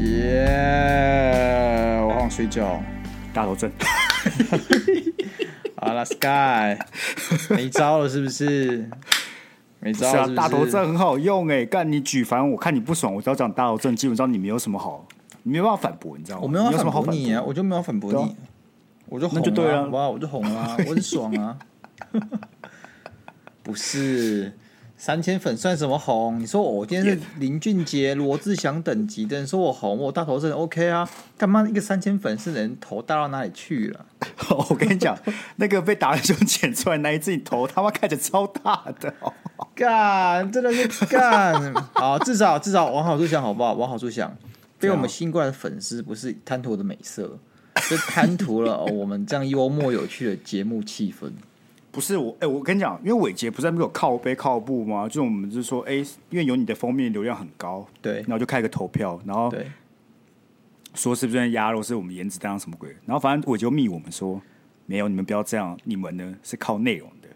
耶！我好想睡觉，大头症。好了，Sky，没招了是不是？没招了是不是？大头症很好用哎，干你举凡我看你不爽，我只要讲大头症，基本上你没有什么好，你没有办法反驳，你知道吗？我没有反驳你啊，我我就没有反驳你，我就红那就对了，哇，我就红啊，我很爽啊！不是。三千粉算什么红？你说我今天是林俊杰、罗志祥等级的，你说我红，我大头是 OK 啊？干嘛一个三千粉是人头大到哪里去了？我跟你讲，那个被达人兄剪出来那一只头，他妈看着超大的，干真的是干好，至少至少往好处想好不好？往好处想，被我们新过来的粉丝不是贪图我的美色，就贪图了我们这样幽默有趣的节目气氛。不是我，哎、欸，我跟你讲，因为伟杰不是在那边有靠背靠步吗？就我们就是说，哎、欸，因为有你的封面流量很高，对，然后就开个投票，然后说是不是鸭肉是我们颜值担当什么鬼？然后反正伟杰密我们说没有，你们不要这样，你们呢是靠内容的。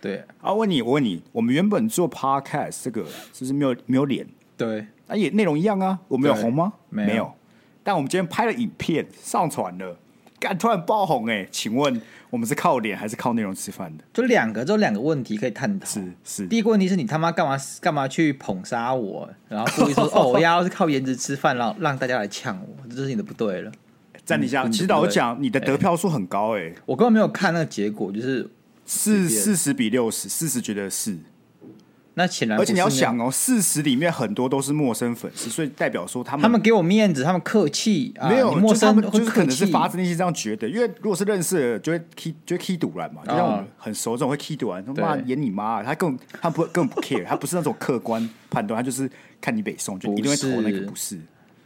对，啊，问你，我问你，我们原本做 podcast 这个是不是没有没有脸？对，啊也内容一样啊，我们有红吗？没有，没有，但我们今天拍了影片上传了，干突然爆红哎、欸，请问？我们是靠脸还是靠内容吃饭的？就两个，就两个问题可以探讨。是是，第一个问题是你他妈干嘛干嘛去捧杀我，然后故意说哦，我要是靠颜值吃饭，让让大家来呛我，这就是你的不对了。在你下，其实老实讲，你的得票数很高哎、欸，我根本没有看那个结果，就是四四十比六十，四十觉得是。那显然，而且你要想哦，四十里面很多都是陌生粉丝，所以代表说他们他们给我面子，他们客气，没有、啊、陌生就，就是可能是发自内心这样觉得，因为如果是认识的，就会 key 就会 key 赌烂嘛，就像我们很熟这种会 key 赌烂，他妈演你妈，他更他不根本不 care，他不是那种客观判断，他就是看你北宋就一定会投那个不是。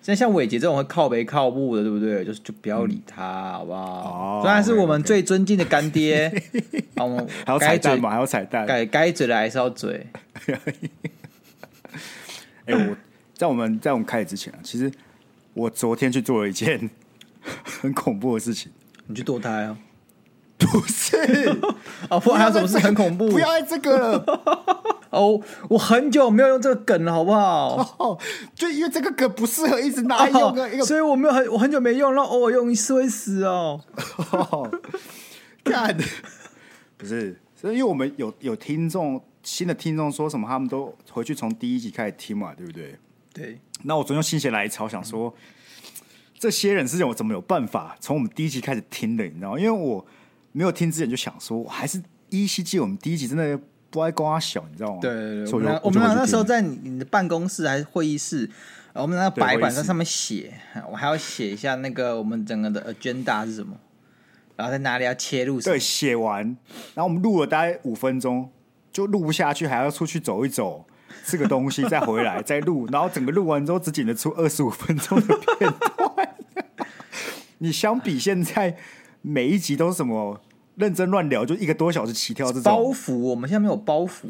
像像伟杰这种会靠北靠步的，对不对？就是就不要理他，嗯、好不好？虽、哦、然是我们最尊敬的干爹，好，我们还有彩蛋嘛？还有彩蛋，该该嘴的还是要嘴。哎、欸，我在我们在我们开始之前啊，其实我昨天去做了一件 很恐怖的事情。你去堕胎啊？不是啊，不还有什么事很恐怖？不要爱这个了。哦，我很久没有用这个梗了，好不好？哦，就因为这个梗不适合一直拿来用所以我没有很我很久没用，然后偶尔用一次会死哦。看，不是，所以因为我们有有听众。新的听众说什么？他们都回去从第一集开始听嘛，对不对？对。那我昨天心血来潮，想说、嗯、这些人是我怎么有办法从我们第一集开始听的？你知道吗？因为我没有听之前就想说，我还是依稀记得我们第一集真的不爱瓜小，你知道吗？对对对。我们我们俩那时候在你的办公室还是会议室，我们那个白板在上面写，我还要写一下那个我们整个的 agenda 是什么，然后在哪里要切入。对，写完，然后我们录了大概五分钟。就录不下去，还要出去走一走，吃个东西，再回来 再录，然后整个录完之后只剪得出二十五分钟的片段。你相比现在每一集都是什么认真乱聊，就一个多小时起跳这种包袱，我们现在没有包袱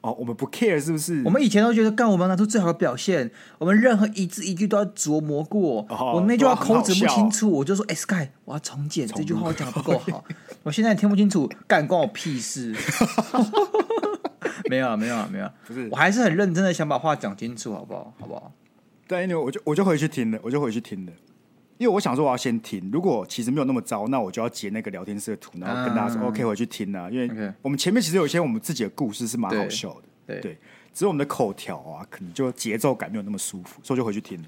哦，我们不 care 是不是？我们以前都觉得干我们要拿出最好的表现，我们任何一字一句都要琢磨过。哦、我那句话口齿不清楚，我就说：“哎、欸、，Sky，我要重剪重这句话，我讲的不够好。”我现在听不清楚，干关我屁事。没有啊，没有啊，没有啊，不是，我还是很认真的想把话讲清楚，好不好？好不好？对，因为我就我就回去听了，我就回去听了，因为我想说我要先听，如果其实没有那么糟，那我就要截那个聊天室的图，然后跟大家说、嗯、OK 回去听啊，因为我们前面其实有一些我们自己的故事是蛮好笑的，对，对，只是我们的口条啊，可能就节奏感没有那么舒服，所以就回去听。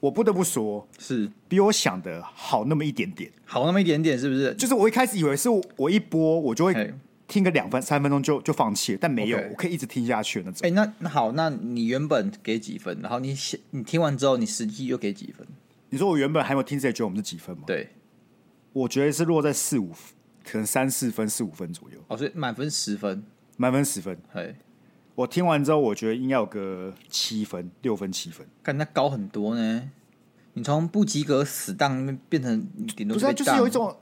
我不得不说，是比我想的好那么一点点，好那么一点点，是不是？就是我一开始以为是我一播我就会听个两分三分钟就就放弃了，但没有.我可以一直听下去那种。哎、欸，那那好，那你原本给几分？然后你你听完之后，你实际又给几分？你说我原本还没有听之前觉得我们是几分吗？对，我觉得是落在四五，可能三四分、四五分左右。哦，所以满分十分，满分十分。哎，我听完之后，我觉得应该有个七分、六分、七分，感那高很多呢。你从不及格死当变成顶多不是，就是有一种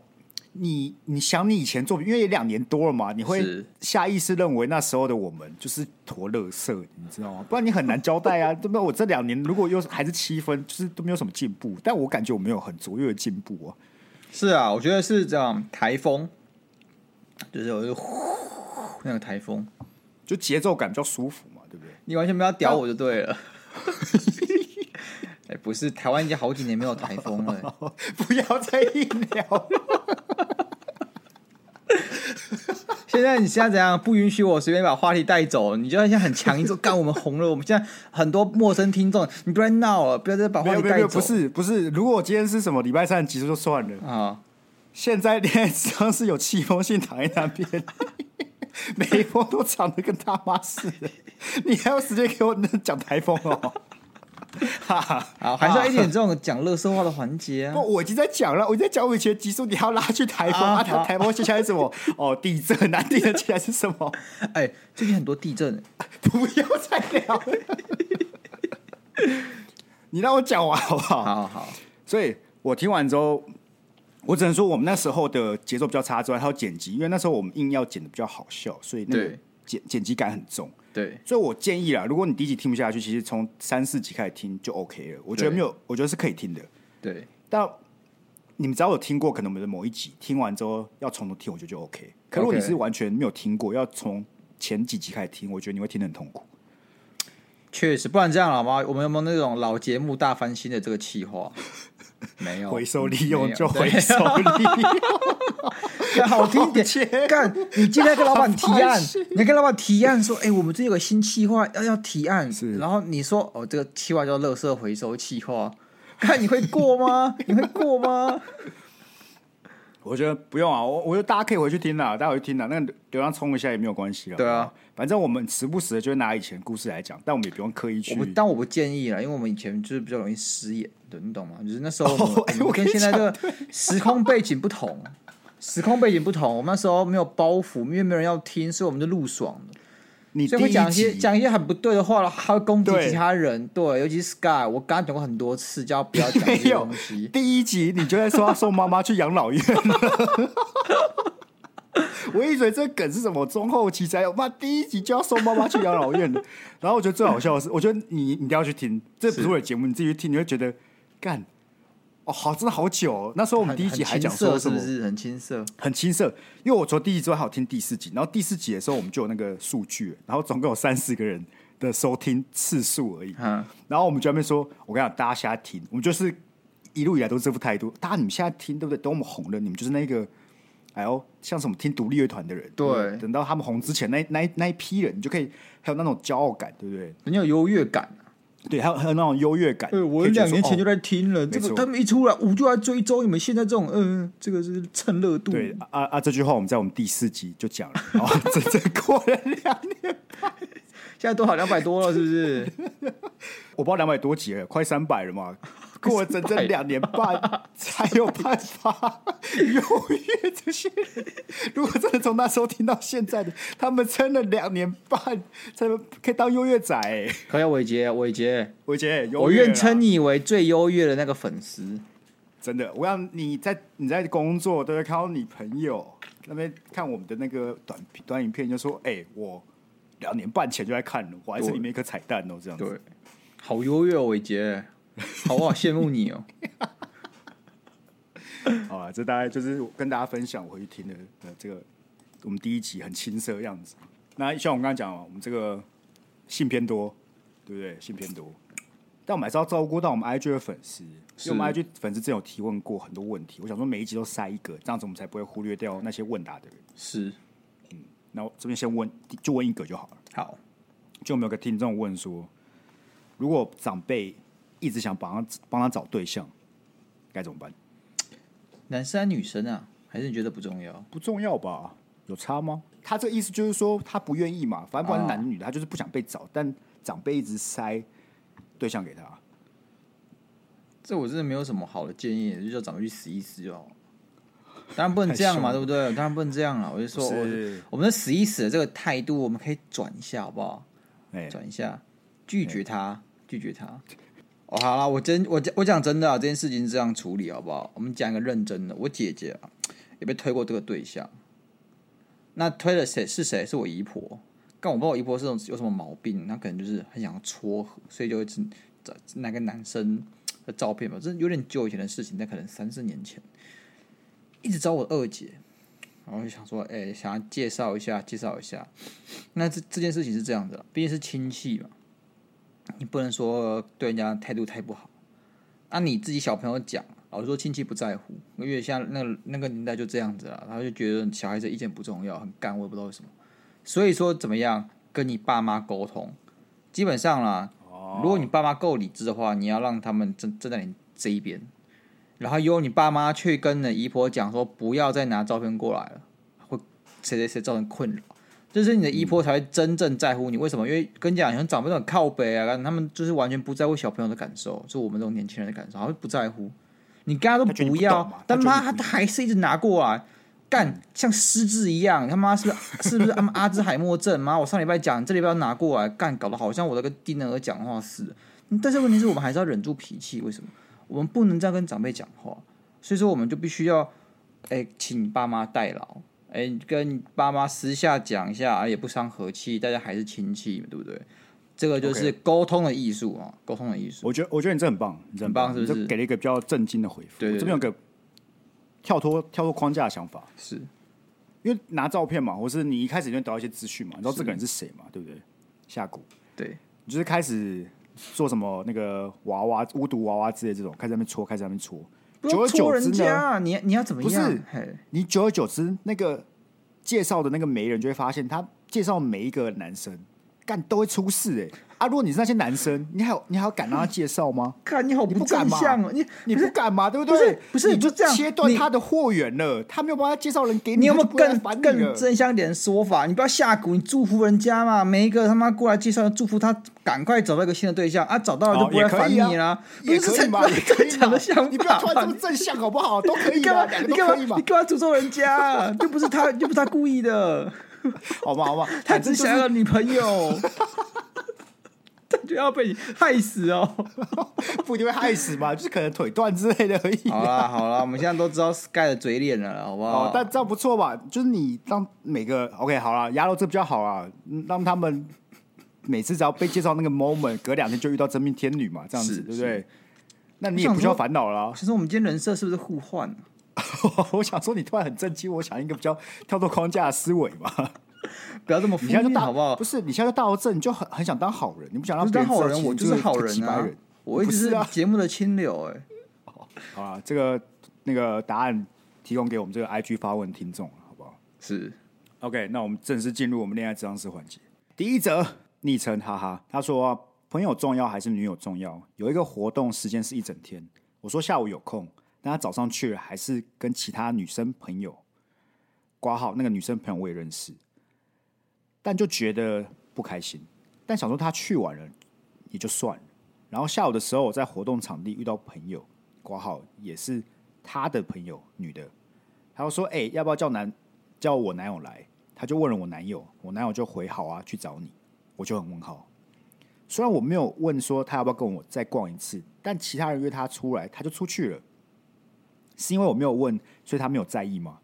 你你想你以前作品，因为也两年多了嘛，你会下意识认为那时候的我们就是坨乐色，你知道吗？不然你很难交代啊。对不对？我这两年如果又还是七分，就是都没有什么进步。但我感觉我没有很卓越的进步啊。是啊，我觉得是这样。台风就是我就呼那个台风，就节奏感比较舒服嘛，对不对？你完全不要屌我就对了。哎、欸，不是，台湾已经好几年没有台风了，不要再硬聊了。现在你现在怎样？不允许我随便把话题带走，你就要像很强硬说干我们红了。我们现在很多陌生听众，你不要闹了，不要再把话题带走。不是不是，如果今天是什么礼拜三的集数就算了啊。现在连上是有气风信躺在那边，每一封都长得跟大妈似的，你还有时间给我讲台风哦？好，还是要一点这种讲乐色话的环节啊！不，我已经在讲了，我已经在讲我以前的集数，你要拉去台风啊？台台风接下来是什么？哦，地震，南地的来是什么？哎，最近很多地震，不要再聊了，你让我讲完好不好？好好，所以我听完之后。我只能说，我们那时候的节奏比较差之外，还有剪辑，因为那时候我们硬要剪的比较好笑，所以那个剪剪辑感很重。对，所以我建议啦，如果你第一集听不下去，其实从三四集开始听就 OK 了。我觉得没有，我觉得是可以听的。对，但你们只要有听过，可能我们的某一集听完之后要从头听，我觉得就 OK。可如果你是完全没有听过，要从前几集开始听，我觉得你会听得很痛苦。确实，不然这样好吗？我们有没有那种老节目大翻新的这个企划？没有回收利用就回收利用，好听点。干，你今天跟老板提案，你跟老板提案说，哎、欸，我们这有个新计划要要提案，是。然后你说，哦，这个计划叫垃圾回收计划，看你会过吗？你会过吗？我觉得不用啊，我我觉得大家可以回去听啦，大家回去听啦，那个流量冲一下也没有关系啊。对啊，反正我们时不时的就会拿以前故事来讲，但我们也不用刻意去。但我不建议啦，因为我们以前就是比较容易失言，对，你懂吗？就是那时候我们，哦欸、我跟现在这个时空背景不同，时空背景不同，我们那时候没有包袱，因为没有人要听，所以我们就录爽了。你所以会讲一些讲一些很不对的话了，还会攻击其他人。对，对，尤其是 Sky，我刚刚讲过很多次，叫不要讲这些东西。第一集你就在说要送妈妈去养老院了，我一直以为这梗是什么中后期才有，妈第一集就要送妈妈去养老院了。然后我觉得最好笑的是，我觉得你你一定要去听，这不是我的节目，你自己去听，你会觉得干。哦，好，真的好久哦。那时候我们第一集还讲说什么？是不是很青涩？很青涩，因为我除了第一集之外还有听第四集，然后第四集的时候我们就有那个数据，然后总共有三四个人的收听次数而已。嗯，然后我们就在那边说，我跟你讲，大家现在听，我们就是一路以来都是这副态度。大家你们现在听，对不对？等我们红了，你们就是那个，哎呦，像什么听独立乐团的人，对，对，等到他们红之前，那那那一批人，你就可以还有那种骄傲感，对不对？很有优越感。对，还有还有那种优越感。对，我两年前就在听了，这个他们一出来，我就在追踪你们现在这种，嗯，这个是蹭热度。对啊啊，这句话我们在我们第四集就讲了，然后整整过了两年半，现在都好两百多了，是不是？我不知道两百多集了，快三百了嘛。过了整整两年半才有办法 优越这些人。如果真的从那时候听到现在的，他们撑了两年半才可以当优越仔。可以，伟杰，伟杰，伟杰，我愿称你为最优越的那个粉丝。真的，我让你在你在工作都会看到你朋友那边看我们的那个短短影片，就说：“哎、欸，我两年半前就在看了，我还是里面一颗彩蛋哦。”这样子，对，好优越哦，伟杰。好，我好羡慕你哦！好啊，这大概就是跟大家分享我回去听的呃这个我们第一集很青涩的样子。那像我们刚刚讲，我们这个信偏多，对不对？信偏多，但我们还是要照顾到我们 IG 的粉丝，因为我们 IG 粉丝真有提问过很多问题。我想说每一集都塞一个，这样子我们才不会忽略掉那些问答的人。是，嗯，那我这边先问，就问一个就好了。好，就有没有个听众问说，如果长辈一直想帮他帮他找对象，该怎么办？男生女生啊？还是你觉得不重要？不重要吧？有差吗？他这个意思就是说他不愿意嘛，反正不管是男的女的，他就是不想被找，但长辈一直塞对象给他。这我真的没有什么好的建议，就叫长辈去死一死就好。当然不能这样嘛，对不对？当然不能这样啊！我就说，我，我们的死一死的这个态度，我们可以转一下，好不好？哎，转一下，拒绝他，拒绝他。哦，好了，我真我我讲真的啊，这件事情是这样处理好不好？我们讲一个认真的。我姐姐啊，也被推过这个对象。那推了谁是谁？是我姨婆。但我不知道我姨婆是有什么毛病，她可能就是很想要撮合，所以就会找那个男生的照片吧。这有点久以前的事情，但可能三四年前，一直找我二姐。然后就想说，哎、欸，想要介绍一下，介绍一下。那这这件事情是这样的，毕竟是亲戚嘛，你不能说对人家态度太不好。那、啊、你自己小朋友讲，老实说亲戚不在乎，因为像那个、那个年代就这样子了，他就觉得小孩子意见不重要，很干，我也不知道为什么。所以说怎么样跟你爸妈沟通，基本上啦，如果你爸妈够理智的话，你要让他们站站在你这一边。然后由你爸妈去跟你姨婆讲说，不要再拿照片过来了，会谁谁谁造成困扰，就是你的姨婆才会真正在乎你。为什么？因为跟你讲，像长辈都很靠北啊，他们就是完全不在乎小朋友的感受，就我们这种年轻人的感受，好像不在乎。你跟他都不要，不但妈他，他还是一直拿过来干，像失智一样。他妈是不是 是不是阿阿兹海默症？妈，我上礼拜讲，这礼拜要拿过来干，搞得好像我在跟低能儿讲话似的。但是问题是我们还是要忍住脾气，为什么？我们不能这样跟长辈讲话，所以说我们就必须要，哎、欸，请爸妈代劳，哎、欸，跟爸妈私下讲一下，也不伤和气，大家还是亲戚，对不对？这个就是沟通的艺术啊，沟通的艺术。我觉得，我觉得你这很棒，你这很棒，是不是？给了一个比较震惊的回复。对，这边有个跳脱跳脱框架的想法，是因为拿照片嘛，或是你一开始就得到一些资讯嘛，你知道这个人是谁嘛，对不对？下蛊，对，你就是开始。做什么那个娃娃巫毒娃娃之类这种，开始在那边戳，开始在那边戳。久而久之呢，你你要怎么样？不是，你久而久之，那个介绍的那个媒人就会发现，他介绍每一个男生，干都会出事哎、欸。啊！如果你是那些男生，你还有你还要敢让他介绍吗？看你好不正向哦，你你不敢嘛？对不对？不是，不是，你就这样切断他的货源了。他没有办法介绍人给你，你有没有更更正向一点的说法？你不要下蛊，你祝福人家嘛。每一个他妈过来介绍，祝福他赶快找到一个新的对象啊！找到了就不会烦你了，也可以嘛？正常的想法，你不要突然这么正向好不好？都可以，你干嘛？你干嘛？你干嘛诅咒人家？又不是他，又不是他故意的，好吧？好吧？他只想要女朋友。就要被你害死哦，不一定会害死吧？就是可能腿断之类的而已。好啦好啦，我们现在都知道 Sky 的嘴脸了，好不好？哦，但这样不错吧？就是你让每个 OK 好了，牙肉这比较好啊，让他们每次只要被介绍那个 moment，隔两天就遇到真命天女嘛，这样子对不对？那你也不需要烦恼了。其实我们今天人设是不是互换啊？我想说你突然很震惊，我想一个比较跳脱框架的思维嘛。不要这么负面，好不好？不是，你现在就大头症，你就很很想当好人，你不想让别人当好人，我就是好人啊！我一直是节目的清流，哎。好啊，这个那个答案提供给我们这个 IG 发问听众，好不好？是。OK，那我们正式进入我们恋爱智商师环节。第一则昵称哈哈，他说：“朋友重要还是女友重要？有一个活动时间是一整天，我说下午有空，但他早上去了，还是跟其他女生朋友挂号。那个女生朋友我也认识。”但就觉得不开心，但想说他去晚了也就算了。然后下午的时候，我在活动场地遇到朋友，挂号也是他的朋友，女的。他就说：“哎、要不要叫男叫我男友来？”他就问了我男友，我男友就回：“好啊，去找你。”我就很问号。虽然我没有问说他要不要跟我再逛一次，但其他人约他出来，他就出去了。是因为我没有问，所以他没有在意吗？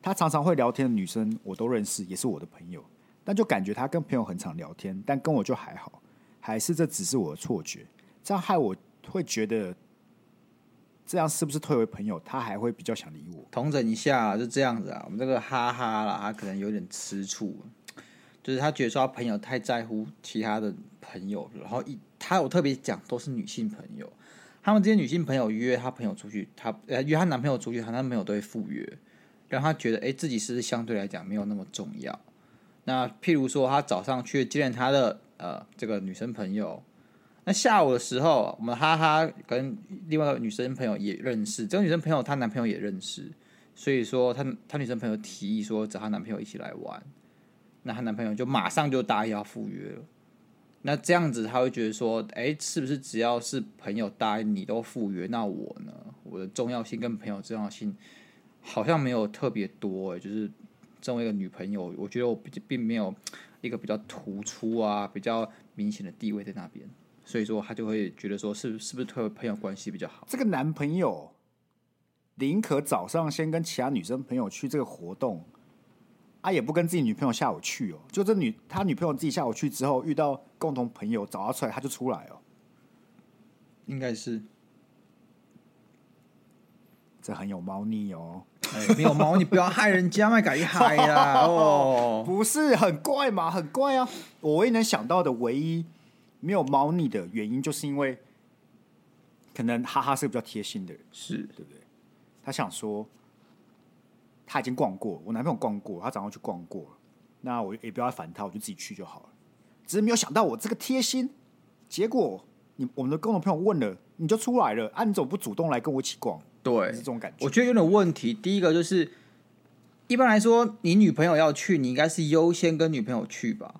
他常常会聊天的女生，我都认识，也是我的朋友。但就感觉他跟朋友很常聊天，但跟我就还好，还是这只是我的错觉？这样害我会觉得，这样是不是退为朋友，他还会比较想理我？同整一下，就这样子啊。我们这个哈哈啦，他可能有点吃醋，就是他觉得说他朋友太在乎其他的朋友，然后一他有特别讲都是女性朋友，他们这些女性朋友约他朋友出去，他呃约他男朋友出去，他男朋友都会赴约，让他觉得哎、自己是不是相对来讲没有那么重要。那譬如说，他早上去见他的呃这个女生朋友，那下午的时候，我们哈哈跟另外一个女生朋友也认识，这个女生朋友她男朋友也认识，所以说她她女生朋友提议说找她男朋友一起来玩，那她男朋友就马上就答应要赴约了。那这样子他会觉得说，哎，是不是只要是朋友答应你都赴约，那我呢，我的重要性跟朋友重要性好像没有特别多哎，就是。作为一个女朋友，我觉得我并没有一个比较突出啊、比较明显的地位在那边，所以说他就会觉得说，是是不是退朋友关系比较好？这个男朋友宁可早上先跟其他女生朋友去这个活动，啊，也不跟自己女朋友下午去哦。就这女他女朋友自己下午去之后，遇到共同朋友找他出来，他就出来哦。应该是，这很有猫腻哦。欸、没有猫，你不要害人家，嘛，改一害呀！哦，不是很怪嘛？很怪啊！我唯一能想到的唯一没有猫腻的原因，就是因为可能哈哈是个比较贴心的人，是对不对？他想说他已经逛过，我男朋友逛过，他早上去逛过，那我也不要烦他，我就自己去就好了。只是没有想到我这个贴心，结果你我们的共同朋友问了，你就出来了，啊，你怎么不主动来跟我一起逛？对，是这种感觉。我觉得有点问题。第一个就是，一般来说，你女朋友要去，你应该是优先跟女朋友去吧？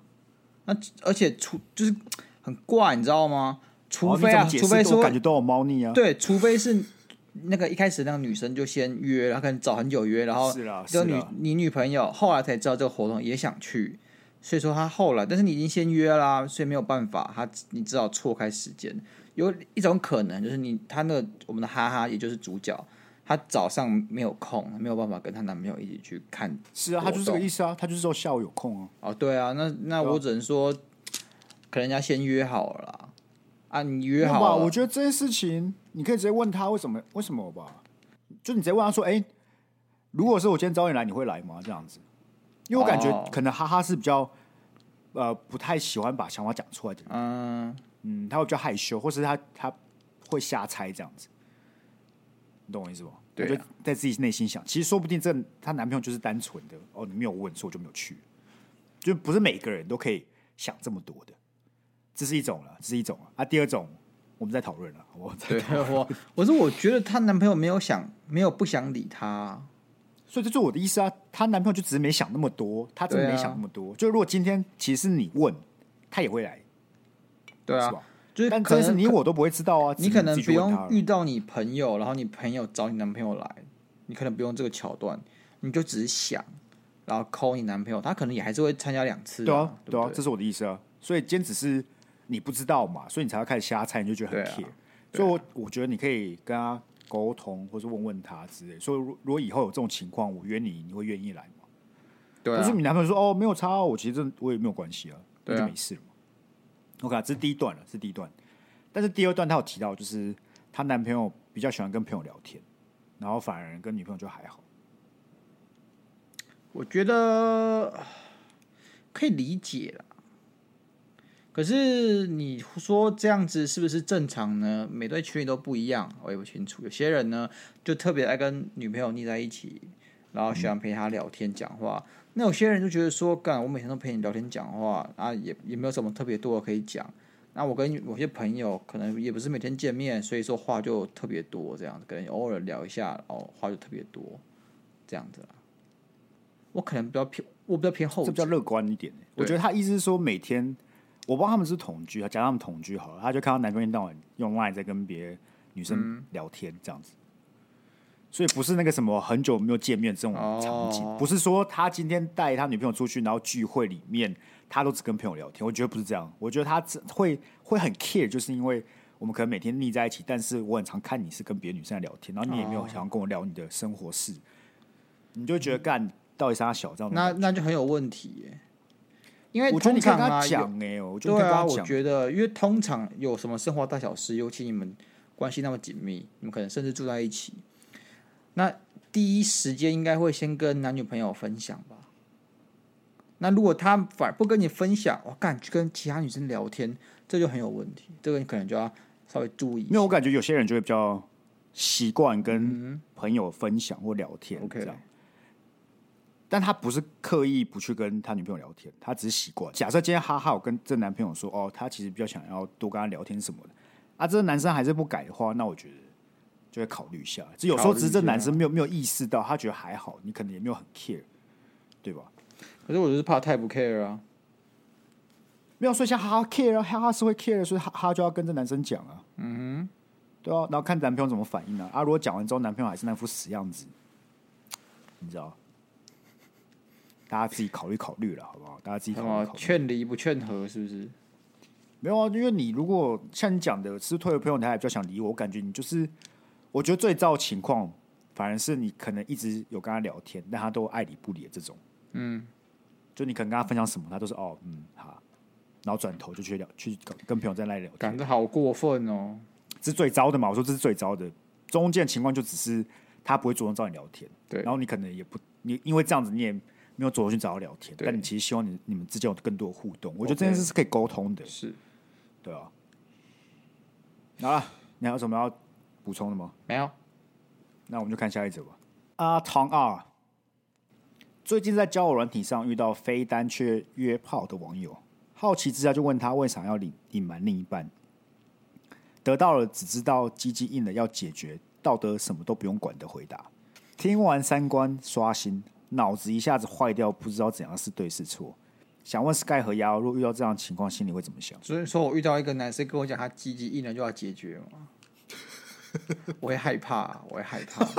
那而且除就是很怪，你知道吗？除非啊，除非说感觉都有猫腻啊。对，除非是 那个一开始那个女生就先约，然后可能找很久约，然后这个女你女朋友后来才知道这个活动也想去，所以说她后来，但是你已经先约啦，所以没有办法，她你只好错开时间。有一种可能，就是你他那个我们的哈哈，也就是主角，他早上没有空，没有办法跟她男朋友一起去看。是啊，他就是这个意思啊，他就是说下午有空啊。哦，对啊，那那我只能说，可能人家先约好了啦。啊，你约好了。我觉得这件事情，你可以直接问他为什么？为什么吧？就你直接问他说：“哎、欸，如果是我今天找你来，你会来吗？”这样子，因为我感觉可能哈哈是比较呃不太喜欢把想法讲出来的。嗯。嗯，他会比较害羞，或是他他会瞎猜这样子，你懂我意思不？对、啊，就在自己内心想，其实说不定这她男朋友就是单纯的哦，你没有问，所以我就没有去，就不是每个人都可以想这么多的，这是一种了，这是一种啊。第二种我们在讨论了，我对 我我说我觉得她男朋友没有想，没有不想理她，所以这就是我的意思啊。她男朋友就只是没想那么多，他真的没想那么多。啊、就如果今天其实是你问，他也会来。对啊，是就是可能是你我都不会知道啊。你可能不用遇到你朋友，然后你朋友找你男朋友来，你可能不用这个桥段，你就只是想，然后 call 你男朋友，他可能也还是会参加两次。对啊，对，啊，这是我的意思啊。所以今天只是你不知道嘛，所以你才要开始瞎猜，你就觉得很 care。所以我我觉得你可以跟他沟通，或是问问他之类。所以如果以后有这种情况，我约你，你会愿意来吗？对啊。可是你男朋友说哦没有差，我其实这我也没有关系啊，那就没事了嘛。OK，这是第一段了，是第一段。但是第二段她有提到，就是她男朋友比较喜欢跟朋友聊天，然后反而跟女朋友就还好。我觉得可以理解了。可是你说这样子是不是正常呢？每对情侣都不一样，我也不清楚。有些人呢，就特别爱跟女朋友腻在一起，然后喜欢陪他聊天讲话。嗯那有些人就觉得说，干我每天都陪你聊天讲话啊，也也没有什么特别多的可以讲。那我跟某些朋友可能也不是每天见面，所以说话就特别多，这样子可能偶尔聊一下，哦，话就特别多，这样子。我可能比较偏，我比较偏后，这比较乐观一点。我觉得他意思是说，每天我不知道他们是同居，假如他们同居好了，他就看到男朋友一天到晚用 Line 在跟别女生聊天，这样子。所以不是那个什么很久没有见面这种场景，oh. 不是说他今天带他女朋友出去，然后聚会里面他都只跟朋友聊天。我觉得不是这样，我觉得他会会很 care，就是因为我们可能每天腻在一起，但是我很常看你是跟别的女生在聊天，然后你也没有想要跟我聊你的生活事，你就觉得干到底是他小这样，那那就很有问题耶。因为我觉得你跟他讲哎，我觉得对啊，我觉得因为通常有什么生活大小事，尤其你们关系那么紧密，你们可能甚至住在一起。那第一时间应该会先跟男女朋友分享吧。那如果他反而不跟你分享，我感觉跟其他女生聊天，这就很有问题。这个你可能就要稍微注意。因为我感觉有些人就会比较习惯跟朋友分享或聊天这样，嗯、但他不是刻意不去跟他女朋友聊天，他只是习惯。假设今天哈哈，我跟这男朋友说，哦，他其实比较想要多跟他聊天什么的，啊，这个男生还是不改的话，那我觉得。就会考虑一下，这有时候只是这男生没有没有意识到，他觉得还好，你可能也没有很 care，对吧？可是我就是怕太不 care 啊，没有说像哈哈 care 啊，哈哈是会 care，所以哈哈就要跟这男生讲啊，嗯哼，对啊，然后看男朋友怎么反应啊，啊，如果讲完之后男朋友还是那副死样子，你知道，大家自己考虑考虑了，好不好？大家自己考虑考虑，劝离不劝和，是不是？没有啊，因为你如果像你讲的是退了朋友，他还比较想理我，我感觉你就是。我觉得最糟的情况，反而是你可能一直有跟他聊天，但他都爱理不理的这种。嗯，就你可能跟他分享什么，他都是哦，嗯，好，然后转头就去聊，去跟朋友在那里聊天，感觉好过分哦。这是最糟的嘛？我说这是最糟的。中间情况就只是他不会主动找你聊天，对，然后你可能也不，你因为这样子你也没有主动去找他聊天，但你其实希望你你们之间有更多的互动，我觉得这件事是可以沟通的，是，对啊。好了，你还有什么要补充的吗？没有，那我们就看下一则吧。阿汤二，最近在交友软体上遇到非单却约炮的网友，好奇之下就问他为啥要隐隐瞒另一半，得到了只知道鸡鸡硬了要解决。道德什么都不用管的回答，听完三观刷新，脑子一下子坏掉，不知道怎样是对是错。想问 Sky 和亚，如果遇到这样的情况，心里会怎么想？所以说我遇到一个男生跟我讲他鸡鸡硬了就要解决吗？我会害怕，我会害怕。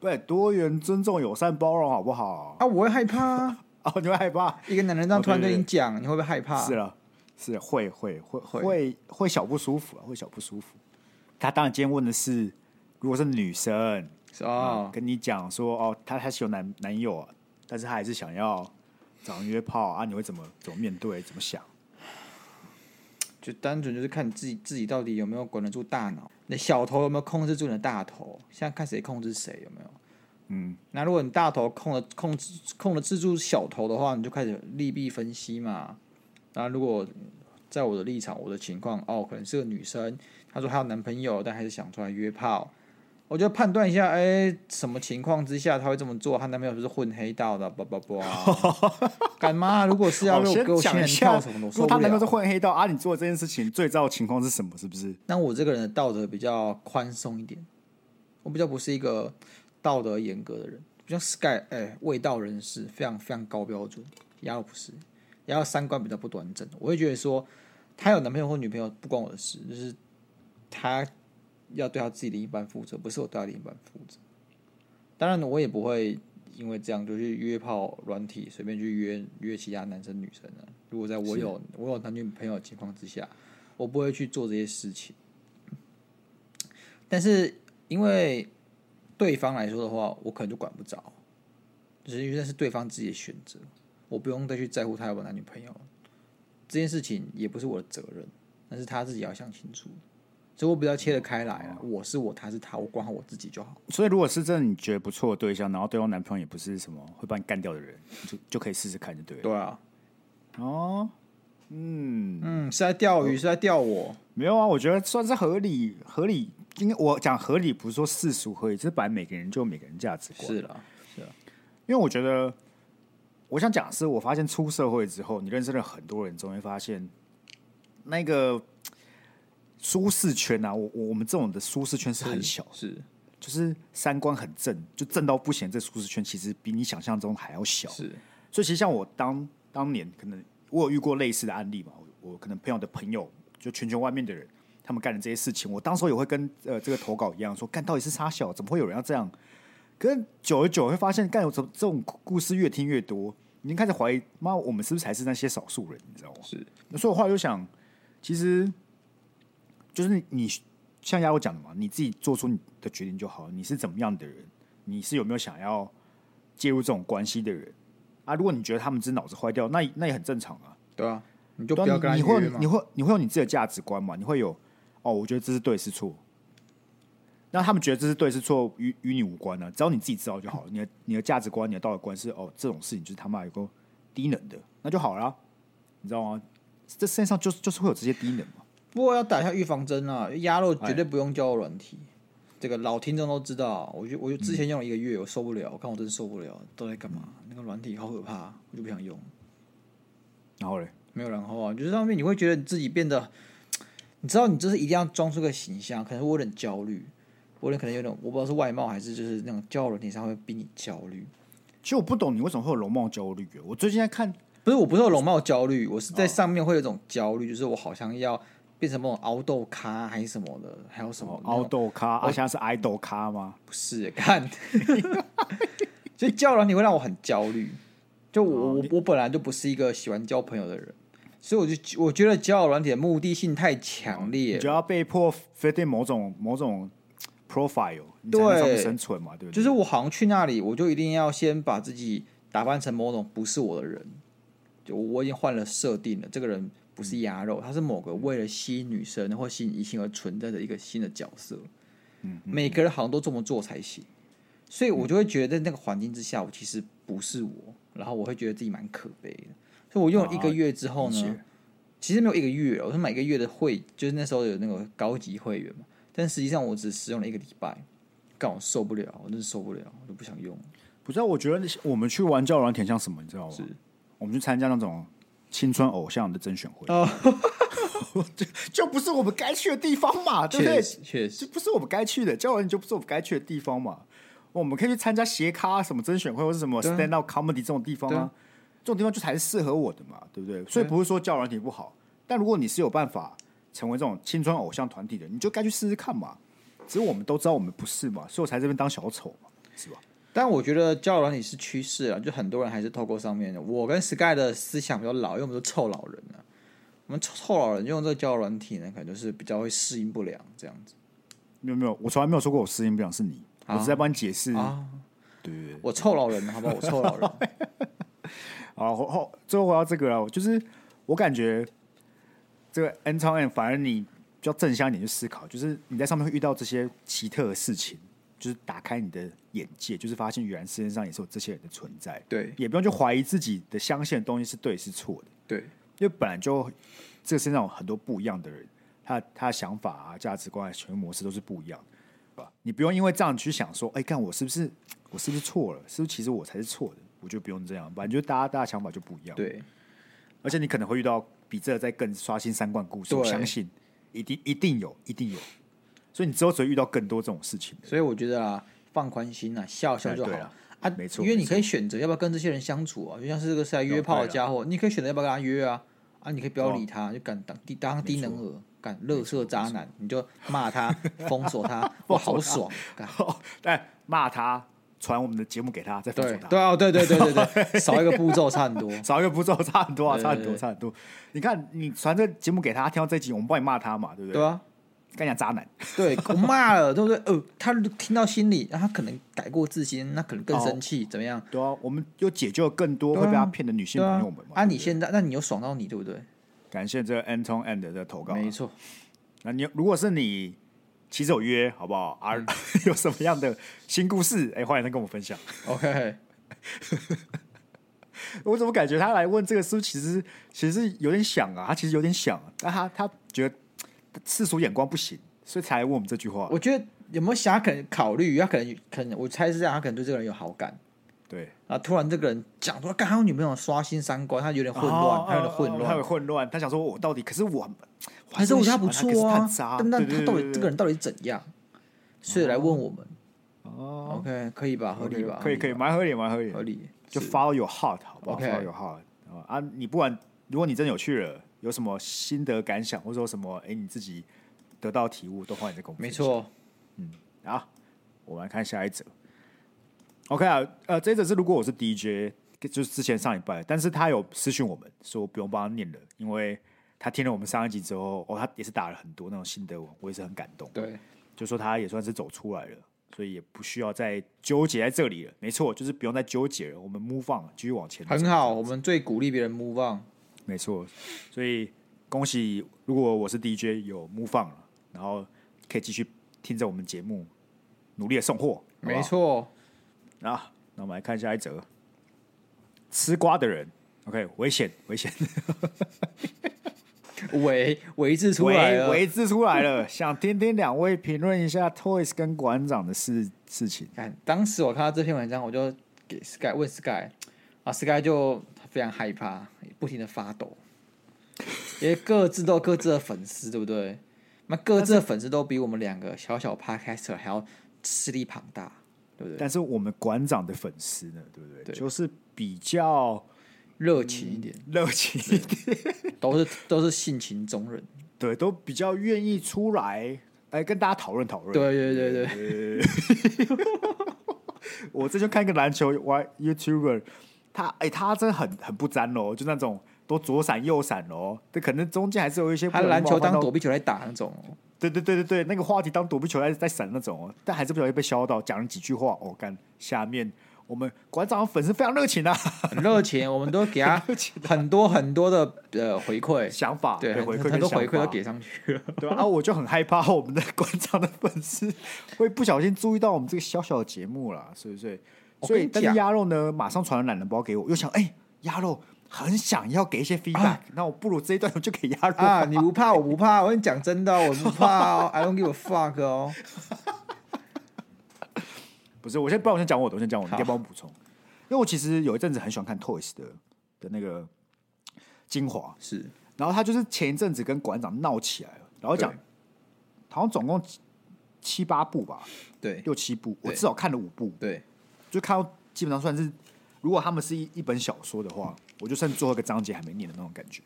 对，多元、尊重、友善、包容，好不好？啊，我会害怕啊！哦，你会害怕？一个男人这样突然跟你讲，你会不会害怕？是了。是会会会会会小不舒服啊，会小不舒服。他当然今天问的是，如果是女生是哦、嗯，跟你讲说哦，她还是有男男友啊，但是他还是想要找人约炮啊，你会怎么怎么面对？怎么想？就单纯就是看你自己自己到底有没有管得住大脑，你的小头有没有控制住你的大头？现在看谁控制谁有没有？嗯，那如果你大头控了控制控了制住小头的话，你就开始利弊分析嘛。那如果在我的立场，我的情况哦，可能是个女生，她说她有男朋友，但还是想出来约炮，我就判断一下，哎，什么情况之下她会这么做？她男朋友是不是混黑道的？不不不，干嘛？如果是要给我仙人跳什么的，如果她男朋友是混黑道啊，你做的这件事情最糟的情况是什么？是不是？那我这个人的道德比较宽松一点，我比较不是一个道德严格的人，比较 Sky 哎，味道人士，非常非常高标准，也不是。然后三观比较不端正，我会觉得说，他有男朋友或女朋友不关我的事，就是他要对他自己的一半负责，不是我对他另一半负责。当然，我也不会因为这样就去约炮软体，随便去约约其他男生女生的。如果在我有我有男女朋友的情况之下，我不会去做这些事情。但是因为对方来说的话，我可能就管不着，只是因为那是对方自己的选择。我不用再去在乎他有没有男女朋友，这件事情也不是我的责任，但是他自己要想清楚，所以我比较切得开来了。我是我，他是他，我管好我自己就好。所以，如果是真的你觉得不错的对象，然后对方男朋友也不是什么会把你干掉的人，就就可以试试看，就对了。对啊。哦，嗯嗯，是在钓鱼，是在钓我？没有啊，我觉得算是合理，合理。应该我讲合理，不是说世俗合理，这本来每个人就有每个人价值观。是了，是啊，因为我觉得。我想讲的是，我发现出社会之后，你认识了很多人，总会发现那个舒适圈啊，我我们这种的舒适圈是很小，是，是就是三观很正，就正到不行。这舒适圈其实比你想象中还要小，是。所以其实像我当当年，可能我有遇过类似的案例嘛，我，我可能朋友的朋友，就全球外面的人，他们干的这些事情，我当时候也会跟呃这个投稿一样，说干到底是啥小，怎么会有人要这样？可是久而久会发现，干有这这种故事越听越多，已经开始怀疑，妈，我们是不是才是那些少数人？你知道吗？是。所以我后来就想，其实就是你，像亚我讲的嘛，你自己做出你的决定就好。你是怎么样的人？你是有没有想要介入这种关系的人啊？如果你觉得他们只是脑子坏掉，那那也很正常啊。对啊，你就不要跟他你会你会你会有你自己的价值观嘛？你会有哦，我觉得这是对是错。那他们觉得这是对是错，与与你无关呢、啊？只要你自己知道就好了。你的你的价值观、你的道德观是哦，这种事情就是他妈有个低能的，那就好了，你知道吗？这世界上就是就是会有这些低能嘛。不过要打一下预防针啊，鸭肉绝对不用交友软体。这个老听众都知道，我就我就之前用了一个月，我受不了，我看我真受不了，都在干嘛？那个软体好可怕，我就不想用。然后嘞，没有然后啊，就是上面你会觉得你自己变得，你知道你就是一定要装出个形象，可能我有点焦虑。我可能有点，我不知道是外貌还是就是那种交友软体上会比你焦虑。其实我不懂你为什么会有容貌焦虑啊。我最近在看，不是我不是有容貌焦虑，我是在上面会有一种焦虑，就是我好像要变成那种凹豆咖还是什么的，还有什么凹豆咖？我想是爱豆咖吗？不是，看，所以交友软体会让我很焦虑。就我我我本来就不是一个喜欢交朋友的人，所以我就我觉得交友软体的目的性太强烈，就要被迫 fit in 某种某种。profile 对生存嘛，对不对？就是我好像去那里，我就一定要先把自己打扮成某种不是我的人。就我已经换了设定了，这个人不是鸭肉，它是某个为了吸引女生或吸引异性而存在的一个新的角色。嗯，每个人好像都这么做才行，所以我就会觉得在那个环境之下，我其实不是我，然后我会觉得自己蛮可悲的。所以我用了一个月之后呢，其实没有一个月，我是买一个月的会，就是那时候有那个高级会员嘛，但实际上我只使用了一个礼拜，刚好受不了，我真是受不了，我都不想用。不知道，我觉得我们去玩交友软体像什么，你知道吗？是我们去参加那种。青春偶像的甄选会哦，就就不是我们该去的地方嘛，对不对？确实，就不是我们该去的。交友就不是我们该去的地方嘛。我们可以去参加斜咖什么甄选会，或是什么 stand up comedy 这种地方啊。这种地方就才是适合我的嘛，对不对？所以不是说交友软体不好，但如果你是有办法成为这种青春偶像团体的，你就该去试试看嘛。只是我们都知道我们不是嘛，所以我才这边当小丑嘛，是吧？但我觉得交友软体是趋势啊，就很多人还是透过上面的。我跟 Sky 的思想比较老，因为我们都臭老人了。我们臭臭老人用这个交友软体呢，可能就是比较会适应不良这样子。没有没有，我从来没有说过我适应不良是你，啊、我是在帮你解释啊。对，对，对，我臭老人，好不好？我臭老人。好后后最后回到这个了，就是我感觉这个 N 超 N 反而你比较正向一点去思考，就是你在上面会遇到这些奇特的事情。就是打开你的眼界，就是发现原来世界上也是有这些人的存在。对，也不用去怀疑自己的相信的东西是对是错的。对，因为本来就这个世界上有很多不一样的人，他他的想法啊、价值观、啊、行为模式都是不一样的，对吧？你不用因为这样去想说，哎，看我是不是我是不是错了？是不是其实我才是错的？我就不用这样，反正就大家大家想法就不一样。对，而且你可能会遇到比这再更刷新三观故事，我相信一定一定有，一定有。所以你之后只会遇到更多这种事情，所以我觉得啊，放宽心啊，笑笑就好了啊，没错。因为你可以选择要不要跟这些人相处啊，就像是这个是来约炮的家伙，你可以选择要不要跟他约啊啊，你可以不要理他，就敢当低当低能儿，敢乐色渣男，你就骂他，封锁他，哇，好爽！但骂他，传我们的节目给他，再封锁他。对啊，对对对对对，少一个步骤差很多，少一个步骤差很多啊，差很多差很多。你看，你传这节目给他，听到这集，我们帮你骂他嘛，对不对？对啊。干讲渣男，对我骂了，对不对？呃，他听到心里，他可能改过自新，那可能更生气，怎么样？对啊，我们又解救了更多会被他骗的女性朋友们嘛。啊，你现在，那你有爽到你，对不对？感谢这个 Anton and 的投稿，没错。那你如果是你，其实有约，好不好？啊，有什么样的新故事？哎，欢迎他跟我分享。OK，我怎么感觉他来问这个书，其实其实有点想啊，他其实有点想，但他他觉得。世俗眼光不行，所以才来问我们这句话。我觉得有没有想，他可能考虑，他可能可能，我猜是这样，他可能对这个人有好感。对啊，突然这个人讲说，刚好女朋友刷新三观，他有点混乱，他有点混乱，他有混乱。他想说，我到底可是我，还是我觉得他不错啊？但但他到底这个人到底怎样？所以来问我们。哦，OK，可以吧？合理吧？可以可以，蛮合理，蛮合理，合理。就 follow your heart，好不好？follow your heart 啊！你不管，如果你真的有趣了，有什么心得感想，或者说什么，哎，你自己。得到体悟都欢迎在公屏。没错，嗯，好，我们来看下一则。OK 啊，呃，这一则是如果我是 DJ，就是之前上礼拜，但是他有私讯我们说不用帮他念了，因为他听了我们上一集之后，哦，他也是打了很多那种心得文，我也是很感动。对，就说他也算是走出来了，所以也不需要再纠结在这里了。没错，就是不用再纠结了，我们 move on，继续往前。很好，我们最鼓励别人 move on。没错，所以恭喜，如果我是 DJ，有 move on 了。然后可以继续听着我们节目，努力的送货。没错，啊，那我们来看下一则。吃瓜的人，OK，危险，危险。危危字出来了，危字出来了。想听听两位评论一下 Toys 跟馆长的事事情。看，当时我看到这篇文章，我就给 Sky 问 Sky，啊，Sky 就非常害怕，不停的发抖，因为各自都有各自的粉丝，对不对？那各自的粉丝都比我们两个小小 Podcaster 还要势力庞大，对不对？但是我们馆长的粉丝呢，对不对？对，就是比较热情一点，热、嗯、情一点，都是都是性情中人，对，都比较愿意出来来跟大家讨论讨论。对对对对，对 我这就看一个篮球 Y YouTuber，他哎、欸，他真的很很不沾哦，就那种。都左闪右闪哦，这可能中间还是有一些。他篮球当躲避球来打那种哦。对对对对对，那个话题当躲避球在在闪那种哦，但还是不小心被削到，讲了几句话哦，干下面我们馆长粉丝非常热情啊，很热情，我们都给他 很多很多的呃回馈想法，对，回馈很多回馈都给上去了，对啊，我就很害怕我们的馆长的粉丝会不小心注意到我们这个小小的节目啦，是不是？所以，但是鸭肉呢，马上传了懒人包给我，又想，哎、欸，鸭肉很想要给一些 feedback，、啊、那我不如这一段我就给鸭肉。啊，你不怕，我不怕，我跟你讲真的，我不怕哦，I don't give a fuck 哦。不是，我先不然我先讲我的，我先讲我的，你可以帮我补充。因为我其实有一阵子很喜欢看 Toys 的的那个精华，是，然后他就是前一阵子跟馆长闹起来了，然后讲好像总共七八部吧，对，六七部，我至少看了五部，对，就看到基本上算是，如果他们是一一本小说的话，我就剩最后一个章节还没念的那种感觉。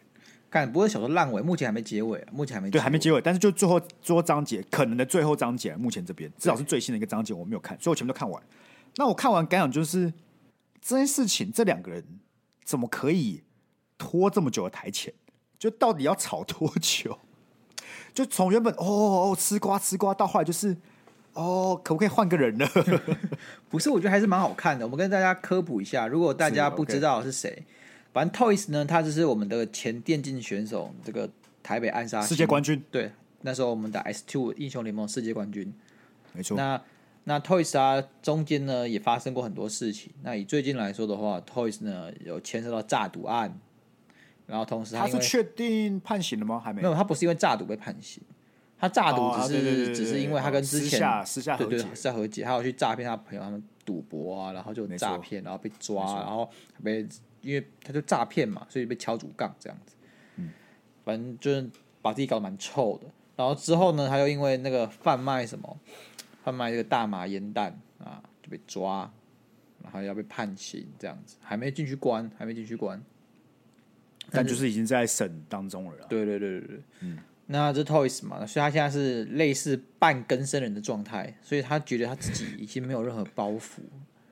感，不会小说烂尾，目前还没结尾，目前还没对，还没结尾。但是就最后最后章节，可能的最后章节，目前这边至少是最新的一个章节，我没有看，所以我全部都看完。那我看完感想就是，这件事情这两个人怎么可以拖这么久的台前？就到底要吵多久？就从原本哦哦哦吃瓜吃瓜，到后来就是哦，可不可以换个人呢？不是，我觉得还是蛮好看的。我们跟大家科普一下，如果大家不知道是谁。反正 Toys 呢，他就是我们的前电竞选手，这个台北暗杀世界冠军。对，那时候我们打 S Two 英雄联盟世界冠军。没错。那那 Toys 啊，中间呢也发生过很多事情。那以最近来说的话，Toys 呢有牵涉到诈赌案，然后同时他，他是确定判刑了吗？还没。没有，他不是因为诈赌被判刑，他诈赌只是、只是因为他跟之前私下对对，私下和解，他有去诈骗他朋友，他们赌博啊，然后就诈骗，然后被抓，然后被。因为他就诈骗嘛，所以被敲竹杠这样子。嗯，反正就是把自己搞得蛮臭的。然后之后呢，他又因为那个贩卖什么，贩卖这个大麻烟弹啊，就被抓，然后要被判刑这样子，还没进去关，还没进去关。但就是已经在审当中了。对对对对对，嗯。那这 Toys 嘛，所以他现在是类似半更生人的状态，所以他觉得他自己已经没有任何包袱，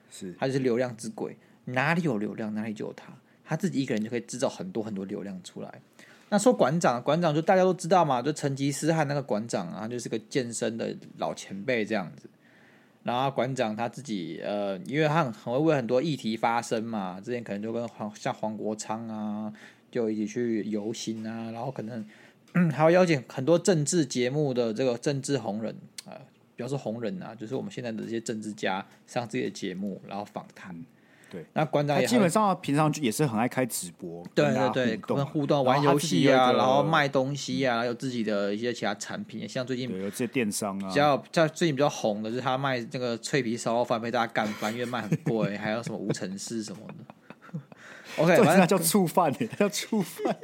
是他就是流量之鬼。哪里有流量，哪里就有他。他自己一个人就可以制造很多很多流量出来。那说馆长，馆长就大家都知道嘛，就成吉思汗那个馆长啊，就是个健身的老前辈这样子。然后馆长他自己呃，因为他很很会为很多议题发声嘛，之前可能就跟黄像黄国昌啊，就一起去游行啊，然后可能、嗯、还会邀请很多政治节目的这个政治红人啊，比方说红人啊，就是我们现在的这些政治家上自己的节目，然后访谈。对，那馆长也基本上平常也是很爱开直播，对对对，跟互动玩游戏啊，然后卖东西啊，有自己的一些其他产品，像最近有这些电商啊，比较在最近比较红的就是他卖那个脆皮烧肉饭被大家干翻，因为卖很贵，还有什么无尘室什么的。OK，反正叫醋饭，叫醋饭。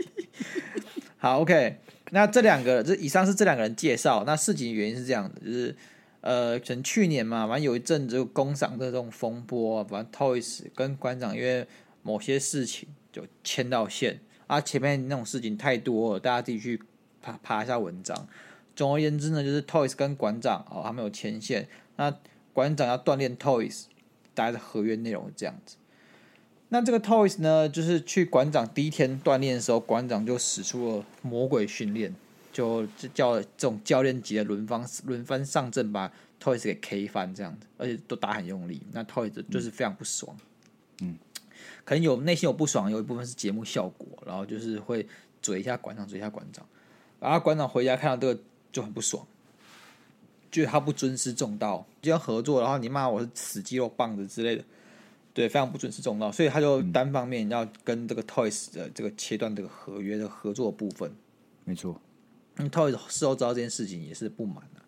好，OK，那这两个这以上是这两个人介绍，那事情原因是这样的，就是。呃，可能去年嘛，反正有一阵子工厂的这种风波啊，反正 Toys 跟馆长因为某些事情就牵到线啊，前面那种事情太多了，大家自己去爬爬一下文章。总而言之呢，就是 Toys 跟馆长哦，他们有牵线，那馆长要锻炼 Toys，大家的合约内容是这样子。那这个 Toys 呢，就是去馆长第一天锻炼的时候，馆长就使出了魔鬼训练。就就叫这种教练级的轮番轮番上阵，把 Toys 给 K 翻这样子，而且都打很用力。那 Toys 就是非常不爽，嗯，可能有内心有不爽，有一部分是节目效果，然后就是会嘴一下馆长，嘴一下馆长。然后馆长回家看到这个就很不爽，觉得他不尊师重道，就要合作，然后你骂我是死肌肉棒子之类的，对，非常不准是重道，所以他就单方面要跟这个 Toys 的这个切断这个合约的合作的部分，没错。那，Toys 事后知道这件事情也是不满的。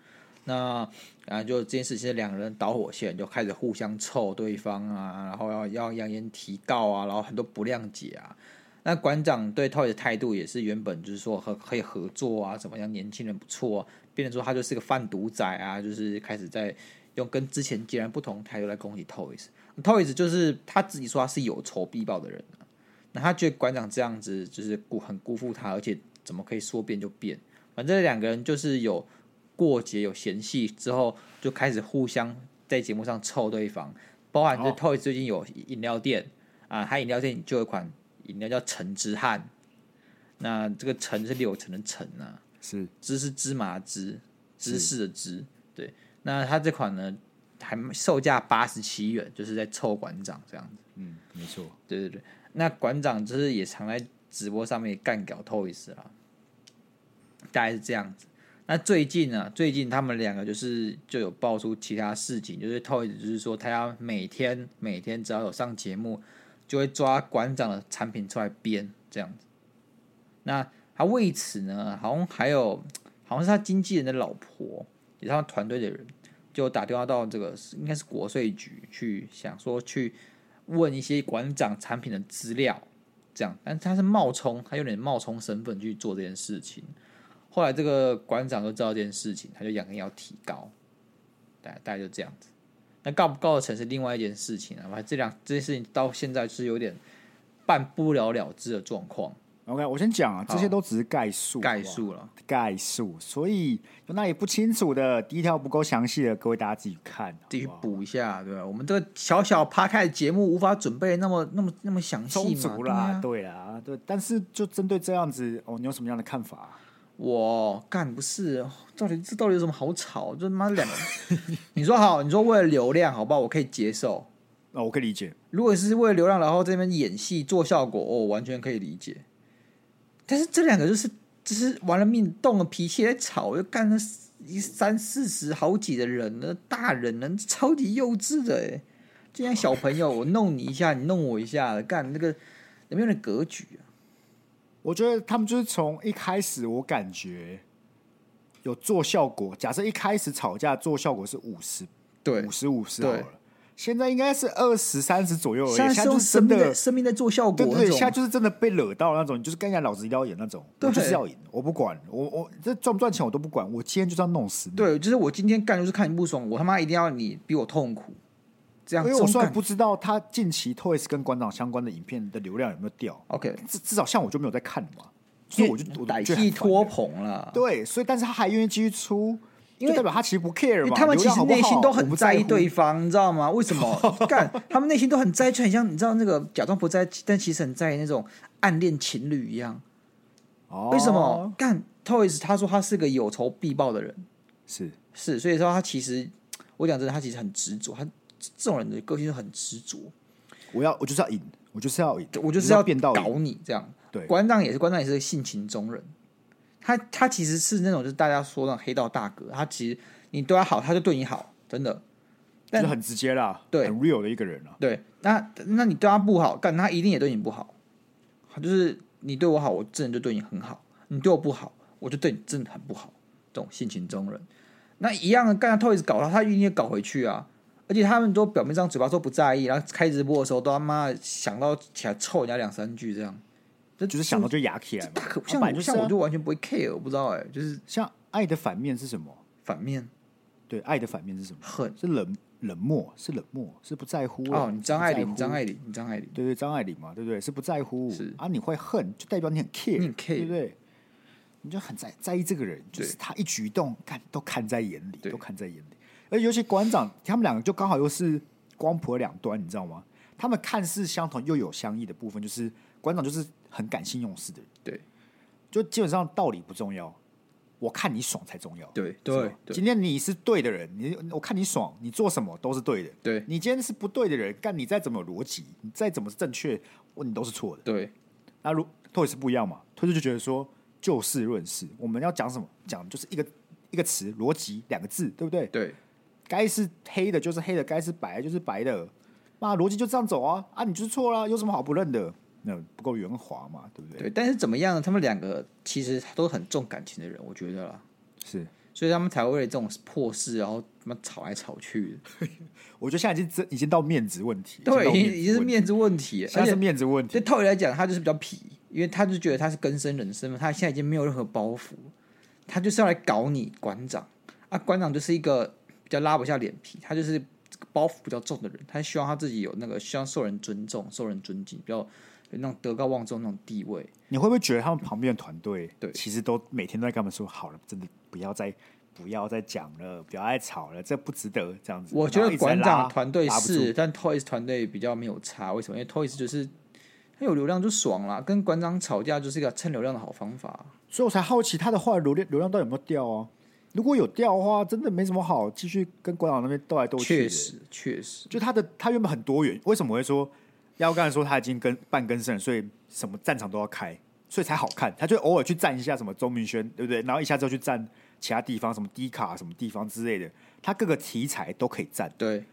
那啊，就这件事情，两个人导火线就开始互相臭对方啊，然后要要扬言提告啊，然后很多不谅解啊。那馆长对 Toys 的态度也是原本就是说和可以合作啊，怎么样，年轻人不错啊，变成说他就是个贩毒仔啊，就是开始在用跟之前截然不同态度来攻击 Toys。Toys 就是他自己说他是有仇必报的人啊，那他觉得馆长这样子就是辜很辜负他，而且怎么可以说变就变？反正两个人就是有过节、有嫌隙之后，就开始互相在节目上臭对方。包含这 Toys 最近有饮料店、哦、啊，他饮料店就有一款饮料叫橙汁汉。那这个橙是柳橙的橙啊，是芝是芝麻芝，芝士的芝。对，那他这款呢，还售价八十七元，就是在臭馆长这样子。嗯，没错。对对对，那馆长就是也常在直播上面干掉 Toys 啦，大概是这样子。那最近呢，最近他们两个就是就有爆出其他事情，就是 Toys 就是说他要每天每天只要有上节目，就会抓馆长的产品出来编这样子。那他为此呢，好像还有好像是他经纪人的老婆，也是他团队的人，就打电话到这个应该是国税局去，想说去问一些馆长产品的资料，这样。但是他是冒充，他有点冒充身份去做这件事情。后来这个馆长就知道这件事情，他就扬言要提高，大大概就这样子。那告不告得成是另外一件事情啊。反正这两这件事情到现在是有点办不了了之的状况。OK，我先讲啊，这些都只是概述，概述了，概述。所以有哪里不清楚的，第一条不够详细的，各位大家自己看，自己补一下，对吧？我们这个小小趴开的节目无法准备那么那么那么详细嘛，啦，对啊，对。但是就针对这样子，哦，你有什么样的看法？我干不是，到底这到底有什么好吵？就妈两个，你说好，你说为了流量，好不好？我可以接受，那、哦、我可以理解。如果是为了流量，然后这边演戏做效果，哦，我完全可以理解。但是这两个就是，就是玩了命，动了脾气在吵，又干了一三四十好几的人呢，大人呢，超级幼稚的哎，就像小朋友，我弄你一下，你弄我一下，干那个有没有点格局啊？我觉得他们就是从一开始，我感觉有做效果。假设一开始吵架做效果是五十，对，五十五十好了。现在应该是二十三十左右而已。现在就是真的生命在做效果，对对，现在就是真的被惹到那种，就是跟人家老子一定要演那种，我就是要赢，我不管，我我这赚不赚钱我都不管，我今天就是要弄死你。对，就是我今天干就是看你不爽，我他妈一定要你比我痛苦。这样，因为我虽然不知道他近期 Toys 跟馆长相关的影片的流量有没有掉，OK，至至少像我就没有在看嘛，所以我就我歹戏拖棚了。对，所以但是他还愿意继续出，因为代表他其实不 care 嘛。他们其实内心都很在意对方，你知道吗？为什么？干，他们内心都很在意，就很像你知道那个假装不在，但其实很在意那种暗恋情侣一样。哦，为什么？干 Toys 他说他是个有仇必报的人，是是，所以说他其实我讲真的，他其实很执着，他。这种人的个性就很执着，我要我就是要赢，我就是要赢，我就是要变到搞你这样。对，馆长也是，馆长也是个性情中人。他他其实是那种就是大家说的黑道大哥，他其实你对他好，他就对你好，真的，但是很直接啦，对，很 real 的一个人啊。对，那那你对他不好，干他一定也对你不好。就是你对我好，我真的就对你很好；你对我不好，我就对你真的很不好。这种性情中人，那一样的，干他 Toys 搞他，他一定也搞回去啊。而且他们都表面上嘴巴说不在意，然后开直播的时候都他妈想到起来臭人家两三句这样，这就是想到就牙起来嘛。大可像我就像我就完全不会 care，我不知道哎、欸，就是像爱的反面是什么？反面，对，爱的反面是什么？恨是冷冷漠，是冷漠，是不在乎哦。你张爱玲，张爱玲，你张爱玲，对对，张爱玲嘛，对不对？是不在乎，是啊，你会恨，就代表你很 care，你很 care，对不对？你就很在在意这个人，就是他一举一动看都看在眼里，都看在眼里。而尤其馆长，他们两个就刚好又是光谱两端，你知道吗？他们看似相同又有相异的部分，就是馆长就是很感性用事的人，对，就基本上道理不重要，我看你爽才重要，对对。今天你是对的人，你我看你爽，你做什么都是对的，对。你今天是不对的人，干你再怎么有逻辑，你再怎么正确，你都是错的，对。那如托也是不一样嘛，托就觉得说就事论事，我们要讲什么讲就是一个一个词逻辑两个字，对不对？对。该是黑的，就是黑的；该是白的，就是白的。那逻辑就这样走啊！啊，你就是错了，有什么好不认的？那不够圆滑嘛，对不对？对，但是怎么样呢？他们两个其实都很重感情的人，我觉得啦。是，所以他们才会为了这种破事，然后他妈吵来吵去的。我觉得现在已经已经到面子问题，对，已经已经是面子问题，现在是面子问题。对套理来讲，他就是比较痞，因为他就觉得他是根生人生嘛，他现在已经没有任何包袱，他就是要来搞你馆长啊！馆长就是一个。比较拉不下脸皮，他就是包袱比较重的人，他希望他自己有那个希望受人尊重、受人尊敬，比较有那种德高望重那种地位。你会不会觉得他们旁边的团队，对，其实都每天都在跟他们说：“好了，真的不要再不要再讲了，不要再吵了，这不值得这样子。”我觉得馆长团队是，但 Toys 团队比较没有差。为什么？因为 Toys 就是他有流量就爽了，跟馆长吵架就是一个蹭流量的好方法。所以我才好奇他的话流量流量到底有没有掉啊？如果有掉的话，真的没什么好继续跟馆长那边斗来斗去。确实，确实，就他的他原本很多元，为什么会说？要刚才说他已经跟半更生，所以什么战场都要开，所以才好看。他就偶尔去站一下什么周明轩，对不对？然后一下子就去站其他地方，什么低卡什么地方之类的，他各个题材都可以站。对。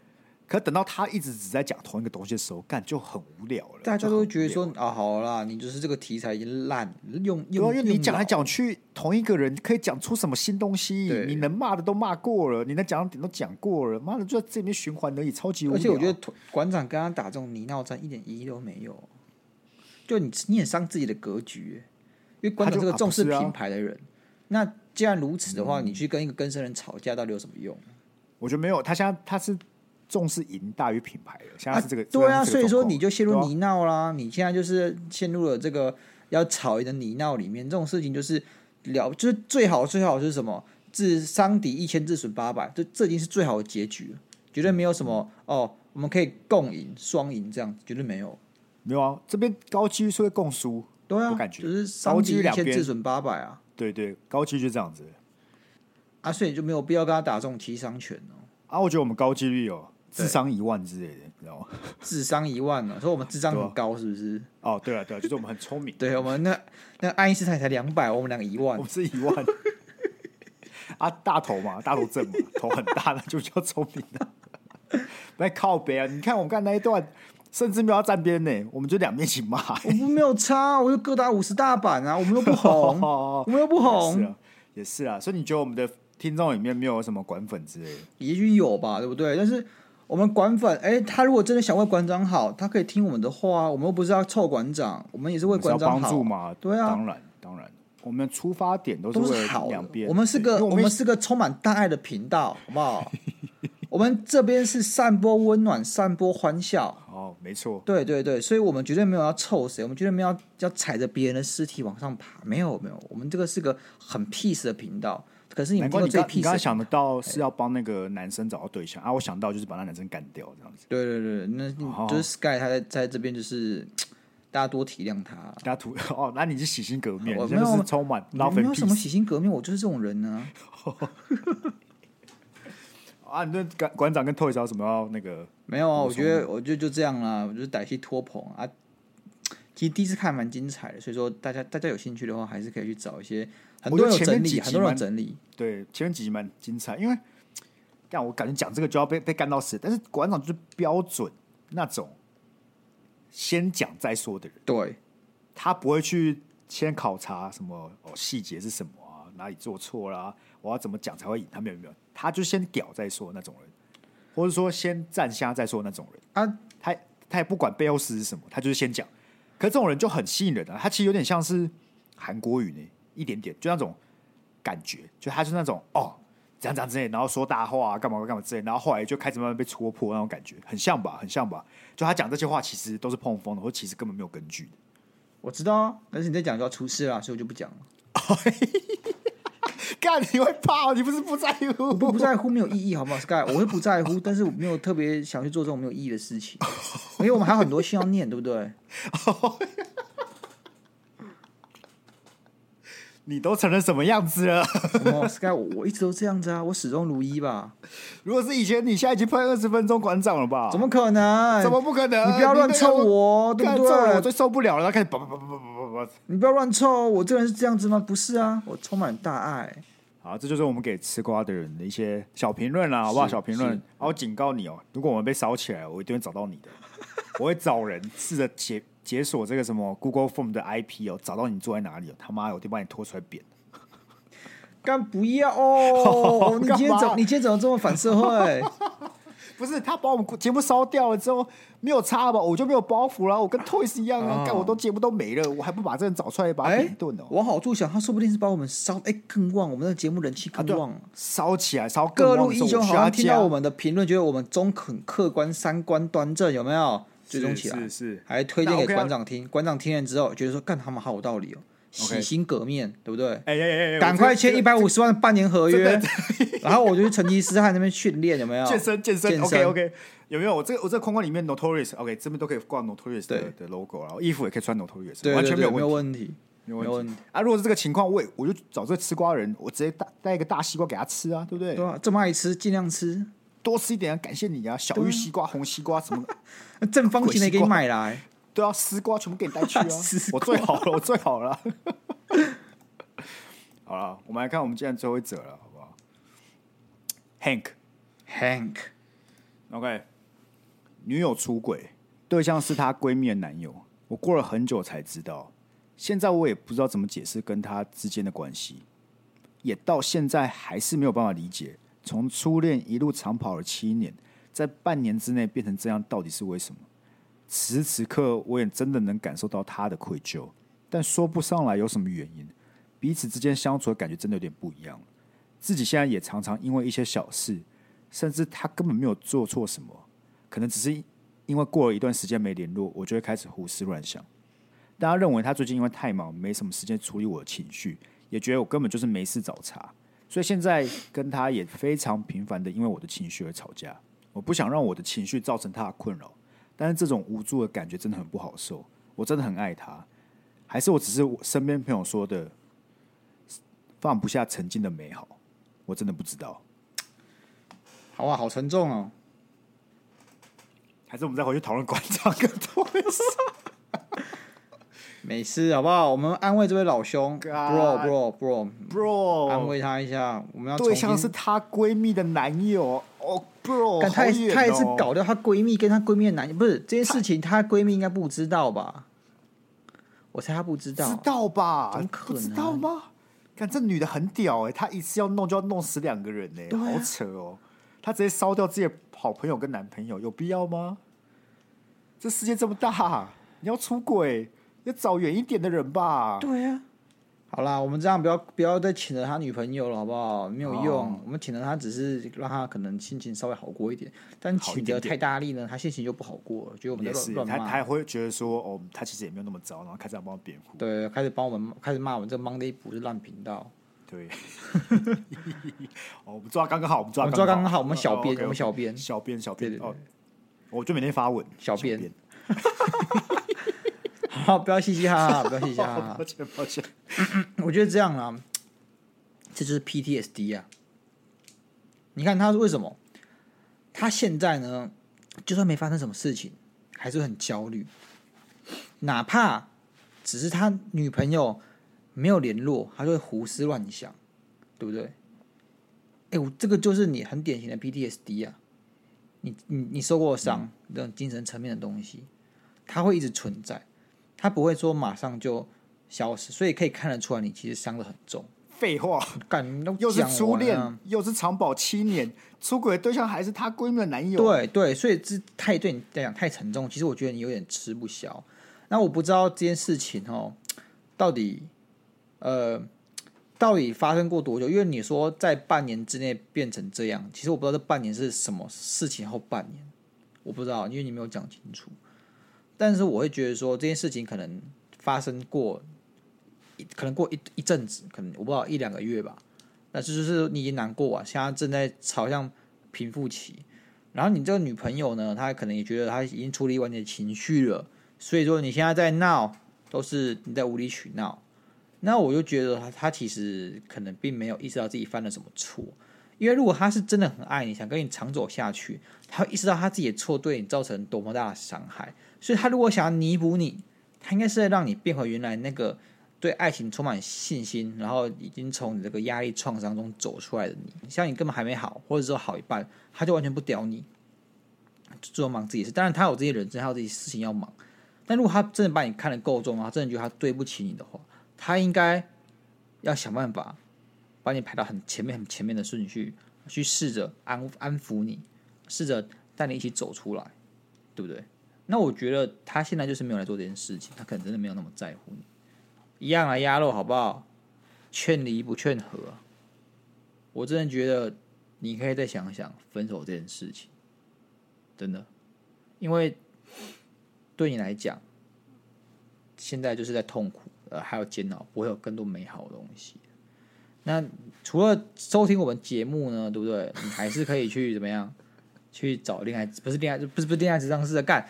可等到他一直只在讲同一个东西的时候，干就很无聊了。大家都会觉得说啊，好啦，你就是这个题材已经烂，用用因为你讲来讲去，同一个人可以讲出什么新东西？你能骂的都骂过了，你能讲的点都讲过了，妈的就在这边循环而已，超级无聊。而且我觉得馆长跟他打这种泥闹战一点意义都没有，就你你很伤自己的格局，因为馆长是个重视品牌的人。啊啊、那既然如此的话，嗯、你去跟一个更生人吵架，到底有什么用？我觉得没有，他现在他是。重视赢大于品牌了，现在是这个、啊、对啊，所以说你就陷入泥淖啦。啊、你现在就是陷入了这个要吵赢的泥淖里面。这种事情就是了，就是最好最好是什么？自伤敌一千，自损八百，这这已经是最好的结局了，绝对没有什么哦，我们可以共赢双赢这样子，绝对没有。没有啊，这边高几率是会共输，对啊，我感觉就是伤敌一千，自损八百啊。对对，高几率就这样子。啊，所以就没有必要跟他打这种提伤拳哦。啊，我觉得我们高几率哦。智商一万之类的，你知道吗？智商一万呢，所以我们智商很高，是不是？哦，对啊，对啊，就是我们很聪明。对，我们那那爱因斯坦才两百，我们两个一万，我们是一万。啊，大头嘛，大头症嘛，头很大的就叫聪明的。来靠北啊！你看我们刚才那一段，甚至没有要站边呢，我们就两边一起骂。我们没有差，我就各打五十大板啊，我们又不红，我们又不红，也是啊。所以你觉得我们的听众里面没有什么管粉之类的？也许有吧，对不对？但是。我们管粉，哎，他如果真的想为馆长好，他可以听我们的话。我们又不是要臭馆长，我们也是为馆长好。帮助嘛，对啊，当然当然，我们出发点都是为了两边。我们是个我们，我们是个充满大爱的频道，好不好？我们这边是散播温暖，散播欢笑。哦，没错。对对对，所以我们绝对没有要臭谁，我们绝对没有要要踩着别人的尸体往上爬。没有没有，我们这个是个很 peace 的频道。可是你刚你刚想得到是要帮那个男生找到对象啊？我想到就是把那男生干掉这样子。对对对，那就是 Sky 他在在这边就是大家多体谅他，大家图 哦，那你是洗心革面，我没有充满，我没有什么洗心革面，我就是这种人呢。啊，你对馆馆长跟 Toys 有什么要那个？没有啊，我觉得我觉得就这样啦，我就是歹戏拖棚啊。其实第一次看蛮精彩的，所以说大家大家有兴趣的话，还是可以去找一些。很多人有整理，很多人有整理。对，前面几集蛮精彩，因为但我感觉讲这个就要被被干到死。但是馆长就是标准那种先讲再说的人，对，他不会去先考察什么哦细节是什么啊，哪里做错啦，我要怎么讲才会赢？他没有没有，他就先屌再说那种人，或者说先站瞎再说那种人啊，他他也不管背后事是什么，他就是先讲。可是这种人就很吸引人啊！他其实有点像是韩国语呢，一点点，就那种感觉，就他是那种哦，这样这样之类，然后说大话啊，干嘛干嘛之类，然后后来就开始慢慢被戳破那种感觉，很像吧，很像吧？就他讲这些话，其实都是碰风的，或其实根本没有根据的。我知道啊，但是你在讲就要出事了，所以我就不讲了。干，你会怕？你不是不在乎？不不在乎没有意义，好不好？Sky，我会不在乎，但是我没有特别想去做这种没有意义的事情，因为我们还有很多信要念，对不对？你都成了什么样子了？Sky，我我一直都这样子啊，我始终如一吧。如果是以前，你现在已经喷二十分钟馆长了吧？怎么可能？怎么不可能？你不要乱凑我，对不对？我最受不了了，他开始叭叭叭叭叭。你不要乱凑，我这个人是这样子吗？不是啊，我充满大爱。好，这就是我们给吃瓜的人的一些小评论啦，好不好？小评论，我警告你哦，如果我们被烧起来，我一定会找到你的。我会找人试着解解锁这个什么 Google Form 的 IP 哦，找到你坐在哪里哦，他妈的，我就把你拖出来扁。干不要哦！你今天怎你今天怎么这么反社会？不是他把我们节目烧掉了之后没有差吧？我就没有包袱了。我跟 Toys 一样啊，干、哦、我都节目都没了，我还不把这人找出来把他点顿哦。往好处想，他说不定是把我们烧哎更旺，我们的节目人气更旺，烧、啊、起来烧。各路英雄好像听到我们的评论，觉得我们中肯、客观、三观端正，有没有？追踪起来是是，还推荐给馆长听。馆长听了之后，觉得说干他们好有道理哦。洗心革面.对不对？哎哎哎！赶快签一百五十万的半年合约，然后我就去成吉思汗那边训练，有没有？健 身健身，健身，OK OK。有没有？我这个我这个框框里面 Notorious，OK，这边都可以挂 Notorious 的的 logo，然后衣服也可以穿 Notorious，完全没有问题。没有问题啊。如果是这个情况，我也我就找这个吃瓜人，我直接带带一个大西瓜给他吃啊，对不对？对啊，这么爱吃，尽量吃，多吃一点啊，感谢你啊。小玉西瓜、红西瓜什么的，正方形的给你买来。对啊，丝瓜全部给你带去啊！我最好了，我最好了。好了，我们来看我们今天最后一则了，好不好？Hank，Hank，OK，女友出轨，对象是她闺蜜的男友。我过了很久才知道，现在我也不知道怎么解释跟她之间的关系，也到现在还是没有办法理解，从初恋一路长跑了七年，在半年之内变成这样，到底是为什么？此时此刻，我也真的能感受到他的愧疚，但说不上来有什么原因。彼此之间相处的感觉真的有点不一样。自己现在也常常因为一些小事，甚至他根本没有做错什么，可能只是因为过了一段时间没联络，我就会开始胡思乱想。大家认为他最近因为太忙，没什么时间处理我的情绪，也觉得我根本就是没事找茬。所以现在跟他也非常频繁的因为我的情绪而吵架。我不想让我的情绪造成他的困扰。但是这种无助的感觉真的很不好受，我真的很爱他，还是我只是我身边朋友说的放不下曾经的美好，我真的不知道。好啊，好沉重哦。还是我们再回去讨论馆长跟多事。没事，好不好？我们安慰这位老兄 bro bro bro，安慰他一下。我们要对象是她闺蜜的男友哦，bro，但她也她也是搞掉她闺蜜跟她闺蜜的男友，不是这件事情，她闺蜜应该不知道吧？我猜她不知道，知道吧？怎么可能？知道吗？看这女的很屌哎、欸，她一次要弄就要弄死两个人哎、欸，啊、好扯哦！她直接烧掉自己的好朋友跟男朋友，有必要吗？这世界这么大，你要出轨？要找远一点的人吧。对呀、啊，好啦，我们这样不要不要再请了他女朋友了，好不好？没有用，哦、我们请了他只是让他可能心情稍微好过一点，但请得太大力呢，他心情就不好过了，觉得我们在乱乱骂，他他会觉得说，哦，他其实也没有那么糟，然后开始要帮我辩护，对，开始帮我们开始骂我们这个 Monday 不是烂频道，对，哦，我们抓刚刚好，我们抓刚刚好，我们小编，我们小编，小编，小编，哦，我就每天发文，小编。编。好，不要嘻嘻哈哈，不要嘻嘻哈哈。抱歉，抱歉。我觉得这样啦，这就是 PTSD 啊。你看他是为什么？他现在呢，就算没发生什么事情，还是很焦虑。哪怕只是他女朋友没有联络，他就会胡思乱想，对不对？哎，我这个就是你很典型的 PTSD 啊。你你你受过伤，这种精神层面的东西，它会一直存在。他不会说马上就消失，所以可以看得出来，你其实伤得很重。废话，干又是初恋，又是长跑七年，出轨的对象还是她闺蜜的男友。对对，所以这太对你来讲太沉重。其实我觉得你有点吃不消。那我不知道这件事情哦，到底呃，到底发生过多久？因为你说在半年之内变成这样，其实我不知道这半年是什么事情后半年，我不知道，因为你没有讲清楚。但是我会觉得说，这件事情可能发生过，可能过一一阵子，可能我不知道一两个月吧。那这就是你已经难过啊，现在正在朝向平复期。然后你这个女朋友呢，她可能也觉得她已经处理完你的情绪了，所以说你现在在闹，都是你在无理取闹。那我就觉得她她其实可能并没有意识到自己犯了什么错，因为如果她是真的很爱你，想跟你长走下去，她会意识到她自己的错对你造成多么大的伤害。所以，他如果想要弥补你，他应该是在让你变回原来那个对爱情充满信心，然后已经从你这个压力创伤中走出来的你。像你根本还没好，或者说好一半，他就完全不屌你，做忙自己事。当然，他有这些人生，还有这些事情要忙。但如果他真的把你看得够重啊，真的觉得他对不起你的话，他应该要想办法把你排到很前面、很前面的顺序，去试着安安抚你，试着带你一起走出来，对不对？那我觉得他现在就是没有来做这件事情，他可能真的没有那么在乎你，一样啊，鸭肉好不好？劝离不劝和，我真的觉得你可以再想想分手这件事情，真的，因为对你来讲，现在就是在痛苦，呃，还有煎熬，不会有更多美好的东西。那除了收听我们节目呢，对不对？你还是可以去怎么样？去找恋爱，不是恋爱，不是不是恋爱咨商师的干。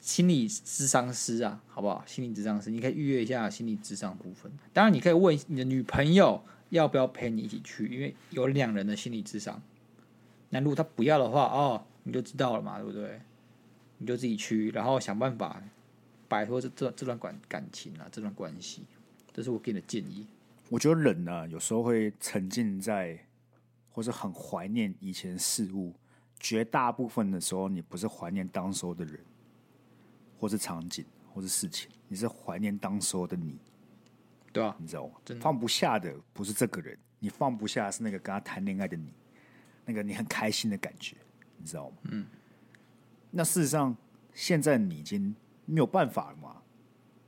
心理咨商师啊，好不好？心理咨商师，你可以预约一下心理咨商部分。当然，你可以问你的女朋友要不要陪你一起去，因为有两人的心理咨商。那如果他不要的话，哦，你就知道了嘛，对不对？你就自己去，然后想办法摆脱这这段这段感感情啊，这段关系。这是我给你的建议。我觉得人呢、啊，有时候会沉浸在，或是很怀念以前事物。绝大部分的时候，你不是怀念当时候的人。或是场景，或是事情，你是怀念当时候的你，对啊，你知道吗？放不下的不是这个人，你放不下是那个跟他谈恋爱的你，那个你很开心的感觉，你知道吗？嗯。那事实上，现在你已经没有办法了嘛？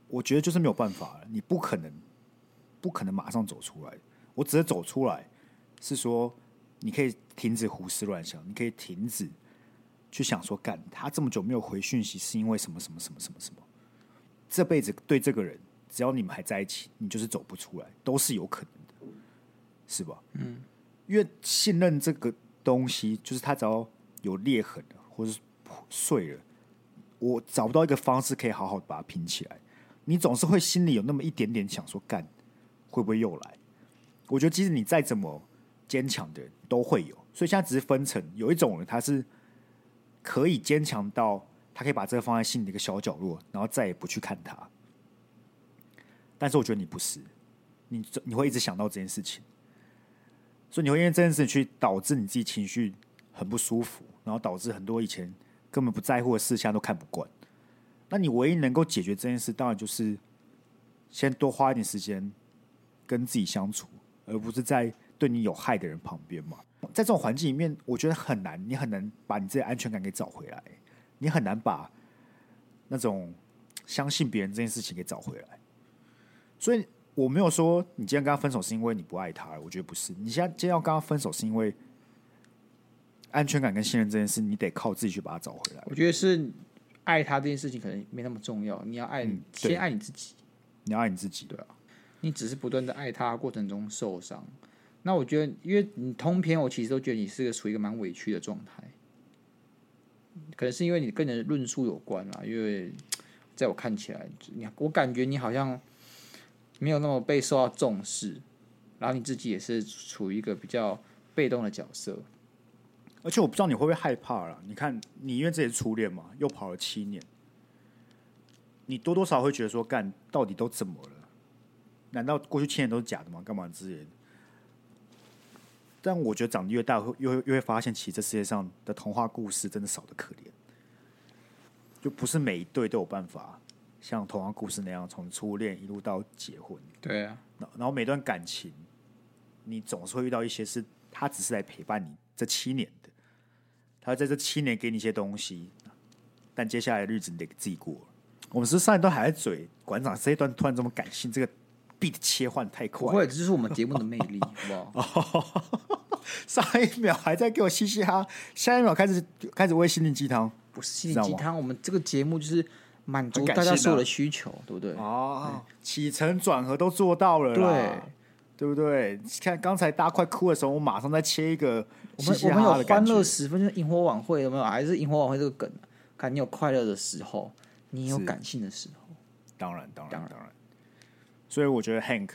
我觉得就是没有办法了，你不可能，不可能马上走出来。我只是走出来，是说你可以停止胡思乱想，你可以停止。去想说，干他这么久没有回讯息，是因为什么什么什么什么什么？这辈子对这个人，只要你们还在一起，你就是走不出来，都是有可能的，是吧？嗯，因为信任这个东西，就是他只要有裂痕了，或是碎了，我找不到一个方式可以好好把它拼起来。你总是会心里有那么一点点想说，干会不会又来？我觉得，即使你再怎么坚强的人，都会有。所以现在只是分成，有一种人他是。可以坚强到他可以把这个放在心里的一个小角落，然后再也不去看他。但是我觉得你不是，你你会一直想到这件事情，所以你会因为这件事情去导致你自己情绪很不舒服，然后导致很多以前根本不在乎的事，现在都看不惯。那你唯一能够解决这件事，当然就是先多花一点时间跟自己相处，而不是在对你有害的人旁边嘛。在这种环境里面，我觉得很难，你很难把你自己的安全感给找回来，你很难把那种相信别人这件事情给找回来。所以我没有说你今天跟他分手是因为你不爱他，我觉得不是。你现在今天要跟他分手是因为安全感跟信任这件事，你得靠自己去把它找回来。我觉得是爱他这件事情可能没那么重要，你要爱，嗯、先爱你自己，你要爱你自己，对啊，你只是不断的爱他过程中受伤。那我觉得，因为你通篇，我其实都觉得你是个处于一个蛮委屈的状态，可能是因为你跟人论述有关啦。因为在我看起来，你我感觉你好像没有那么被受到重视，然后你自己也是处于一个比较被动的角色。而且我不知道你会不会害怕啦。你看，你因为这也是初恋嘛，又跑了七年，你多多少少会觉得说，干到底都怎么了？难道过去七年都是假的吗？干嘛之类？但我觉得长得越大，会又又会发现，其实这世界上的童话故事真的少的可怜，就不是每一对都有办法像童话故事那样从初恋一路到结婚。对啊，然后每段感情，你总是会遇到一些是他只是来陪伴你这七年的，他在这七年给你一些东西，但接下来的日子你得自己过。我们是上一段还在嘴馆长，这一段突然这么感性，这个。beat 切换太快，不会，这就是我们节目的魅力，好不好？上一秒还在给我嘻嘻哈，下一秒开始开始喂心灵鸡汤，不是心灵鸡汤，我们这个节目就是满足大家所有的需求，对不对？哦，起承转合都做到了，对，对不对？看刚才大家快哭的时候，我马上再切一个嘻嘻哈哈的感觉，我们有欢乐十分，就是萤火晚会有没有？还是萤火晚会这个梗？看你有快乐的时候，你有感性的时候，当然，当然，当然。当然所以我觉得 Hank，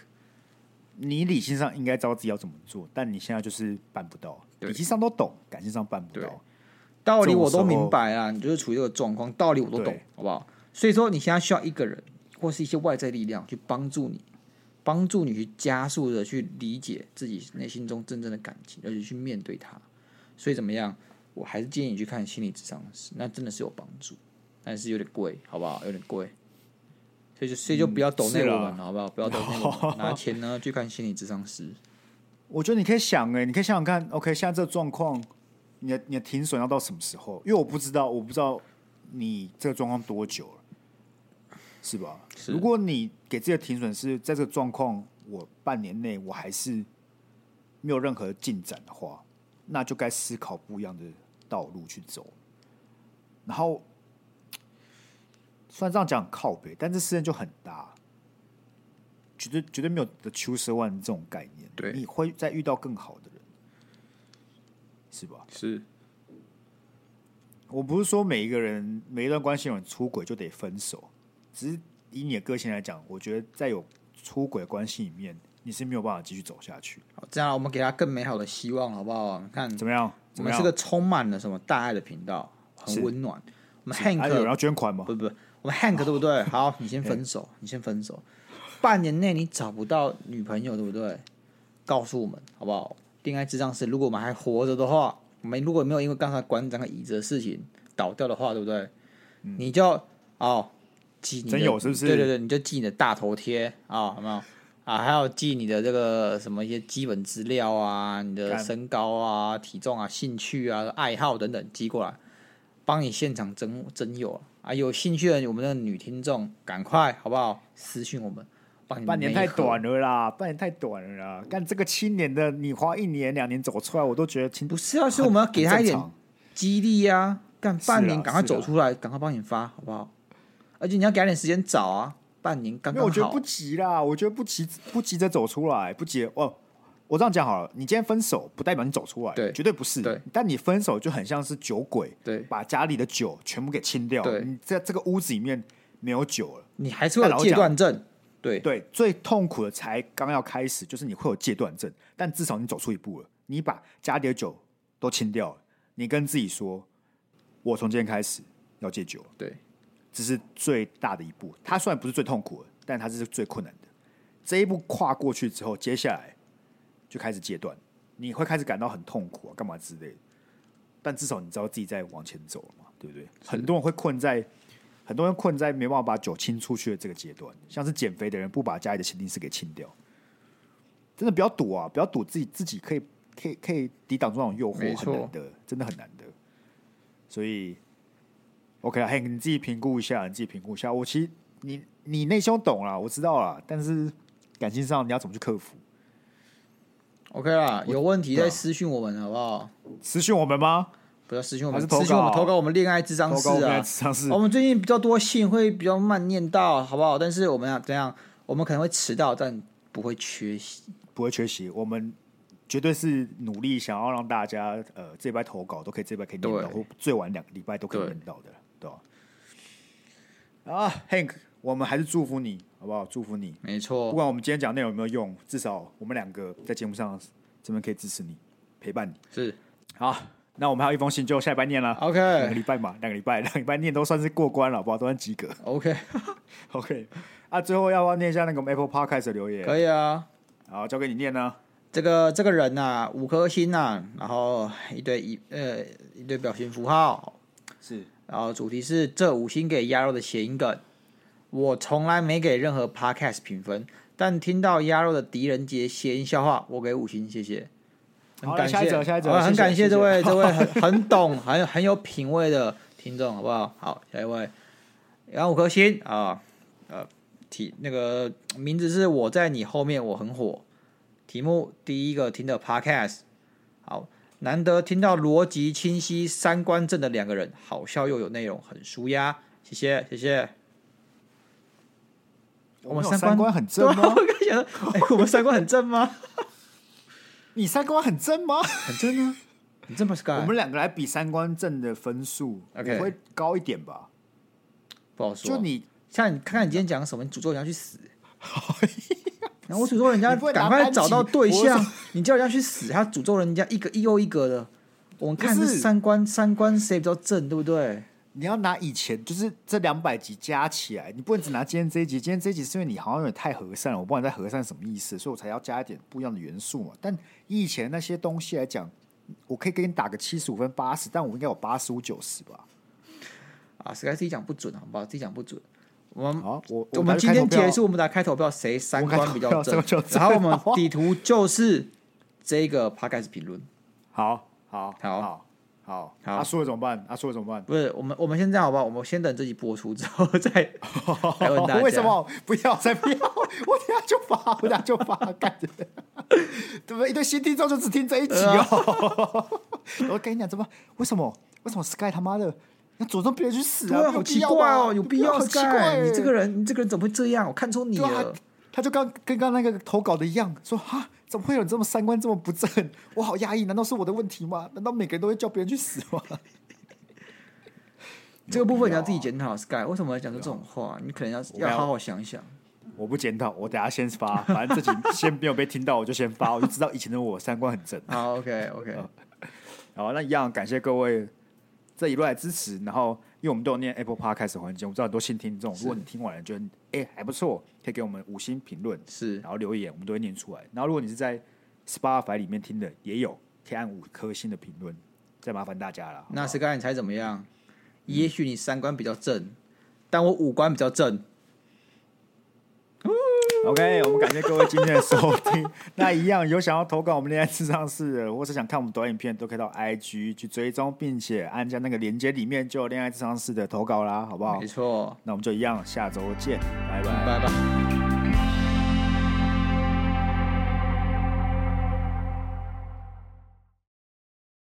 你理性上应该知道自己要怎么做，但你现在就是办不到。理性上都懂，感性上办不到。道理我都明白啊，你就是处于这个状况，道理我都懂，好不好？所以说你现在需要一个人或是一些外在力量去帮助你，帮助你去加速的去理解自己内心中真正的感情，而且去面对它。所以怎么样？我还是建议你去看心理智商师，那真的是有帮助，但是有点贵，好不好？有点贵。所以就所以就不要抖内我们，好不好？不要抖内我们，拿钱呢去看心理咨商师。我觉得你可以想哎、欸，你可以想想看，OK，现在这个状况，你的你的停损要到什么时候？因为我不知道，我不知道你这个状况多久了，是吧？是。如果你给自己的停损是在这个状况，我半年内我还是没有任何进展的话，那就该思考不一样的道路去走，然后。虽然这样讲很靠北，但这事件就很大，绝对绝对没有 the chosen one 这种概念。对，你会再遇到更好的人，是吧？是。我不是说每一个人每一段关系有人出轨就得分手，只是以你的个性来讲，我觉得在有出轨关系里面，你是没有办法继续走下去。好，这样我们给他更美好的希望，好不好？看怎么样？怎么样？我们是个充满了什么大爱的频道，很温暖。我们 Hank 有人要捐款吗？不不不，我们 Hank 对不对？好，你先分手，你先分手。半年内你找不到女朋友，对不对？告诉我们好不好？恋爱智障是，如果我们还活着的话，我们如果没有因为刚才馆长的椅子的事情倒掉的话，对不对？嗯、你就哦记你的，真有是不是？对对对，你就记你的大头贴啊，有没有啊？还有记你的这个什么一些基本资料啊，你的身高啊、体重啊、兴趣啊、爱好等等寄过来，帮你现场征征友啊！有兴趣的我们的女听众，赶快好不好？私信我们。半年太短了啦，半年太短了啦。干这个七年的，你花一年两年走出来，我都觉得不是啊，所以我们要给他一点激励呀、啊。干半年，赶快走出来，赶快帮你发，好不好？而且你要给他点时间找啊，半年刚刚好。我觉得不急啦，我觉得不急，不急着走出来，不急。哦，我这样讲好了，你今天分手不代表你走出来，对，绝对不是。对，但你分手就很像是酒鬼，对，把家里的酒全部给清掉，对，你在这个屋子里面没有酒了，你还是会有戒断症。对对，最痛苦的才刚要开始，就是你会有戒断症，但至少你走出一步了，你把家里的酒都清掉了，你跟自己说，我从今天开始要戒酒。对，这是最大的一步。它虽然不是最痛苦的，但它是最困难的。这一步跨过去之后，接下来就开始戒断，你会开始感到很痛苦啊，干嘛之类的。但至少你知道自己在往前走了嘛，对不对？很多人会困在。很多人困在没办法把酒清出去的这个阶段，像是减肥的人不把家里的前庭室给清掉，真的不要赌啊！不要赌自己自己可以可以可以抵挡这种诱惑，很难的，真的很难的。所以，OK 啊，嘿，你自己评估一下，你自己评估一下。我其实你你内心懂了，我知道了，但是感情上你要怎么去克服？OK 啦，有问题再私讯我们好不好？私讯我们吗？不要私信我们，私信我们投稿我们恋爱智商室啊！我们最近比较多信，会比较慢念到，好不好？但是我们要怎样？我们可能会迟到，但不会缺席，不会缺席。我们绝对是努力想要让大家呃这礼拜投稿都可以，这礼拜可以念到，或最晚两个礼拜都可以念到的，对吧？啊，Hank，我们还是祝福你，好不好？祝福你，没错。不管我们今天讲内容有没有用，至少我们两个在节目上这边可以支持你，陪伴你，是好。那我们还有一封信，就下礼拜念了。OK，两个礼拜嘛，两个礼拜，两个礼拜念都算是过关了，好不好？都算及格。OK，OK。啊，最后要不要念一下那个 Apple Podcast 的留言？可以啊。好，交给你念呢。这个这个人呐、啊，五颗星呐、啊，然后一堆一呃一堆表情符号，是。然后主题是这五星给鸭肉的谐音梗。我从来没给任何 Podcast 评分，但听到鸭肉的狄仁杰谐音笑话，我给五星，谢谢。很感谢，下一下一则很感谢这位 这位很很懂、很很有品味的听众，好不好？好，下一位，然后五颗星啊，呃，题那个名字是我在你后面，我很火。题目第一个听的 Podcast，好，难得听到逻辑清晰、三观正的两个人，好笑又有内容，很舒压，谢谢谢谢。我们三观很正吗？哎，我们三观很正吗？你三观很正吗？很正啊，很正不是？我们两个来比三观正的分数，OK，会高一点吧？不好说。就你，像你看看你今天讲什么？你诅咒人家去死，然后我诅咒人家赶快找到对象，你叫人家去死，他诅咒人家一个一又一个的。我们看是三观，三观谁比较正，对不对？你要拿以前就是这两百集加起来，你不能只拿今天这一集。今天这一集是因为你好像有点太和善了，我不知道你在和善什么意思，所以我才要加一点不一样的元素嘛。但以前那些东西来讲，我可以给你打个七十五分、八十，但我应该有八十五、九十吧？啊实在自己讲不准，好不好？自己讲不准。我们好，我我们今天结束，我们来开投票，谁三观比较正？然后我们底图就是这个 Podcast 评论。好好好好。好，他输了怎么办？他输了怎么办？不是我们，我们先这样好不好？我们先等这集播出之后再 来问大家。为什么不要？再不要？我等下就发，我等下就发，干的，对不对？一堆新听众就只听这一集哦。我跟你讲，怎么？为什么？为什么？Sky 他妈的那诅咒别人去死啊？好奇怪哦，有必要？Sky，你这个人，你这个人怎么会这样？我看出你了。他就刚跟刚那个投稿的一样，说哈。怎么会有人这么三观这么不正？我好压抑，难道是我的问题吗？难道每个人都会叫别人去死吗？这个部分你要自己检讨，Sky 为什么要讲出这种话？你可能要要好好想想。我不检讨，我等下先发，反正自己先没有被听到，我就先发，我就知道以前的我三观很正。好，OK OK。好，那一样感谢各位这一路来支持。然后，因为我们都有念 Apple Park 开始环节，我们知道很多新听众，如果你听完了觉得哎还不错，可以给我们五星评论，是，然后留言，我们都会念出来。然后，如果你是在 Spotify 里面听的，也有可以按五颗星的评论，再麻烦大家了。那 Sky 你猜怎么样？嗯、也许你三观比较正，但我五官比较正。OK，我们感谢各位今天的收听。那一样有想要投稿我们恋爱智商室的，或是想看我们短影片，都可以到 IG 去追踪，并且按下那个链接，里面就有恋爱智商室的投稿啦，好不好？没错。那我们就一样，下周见，拜拜，拜拜。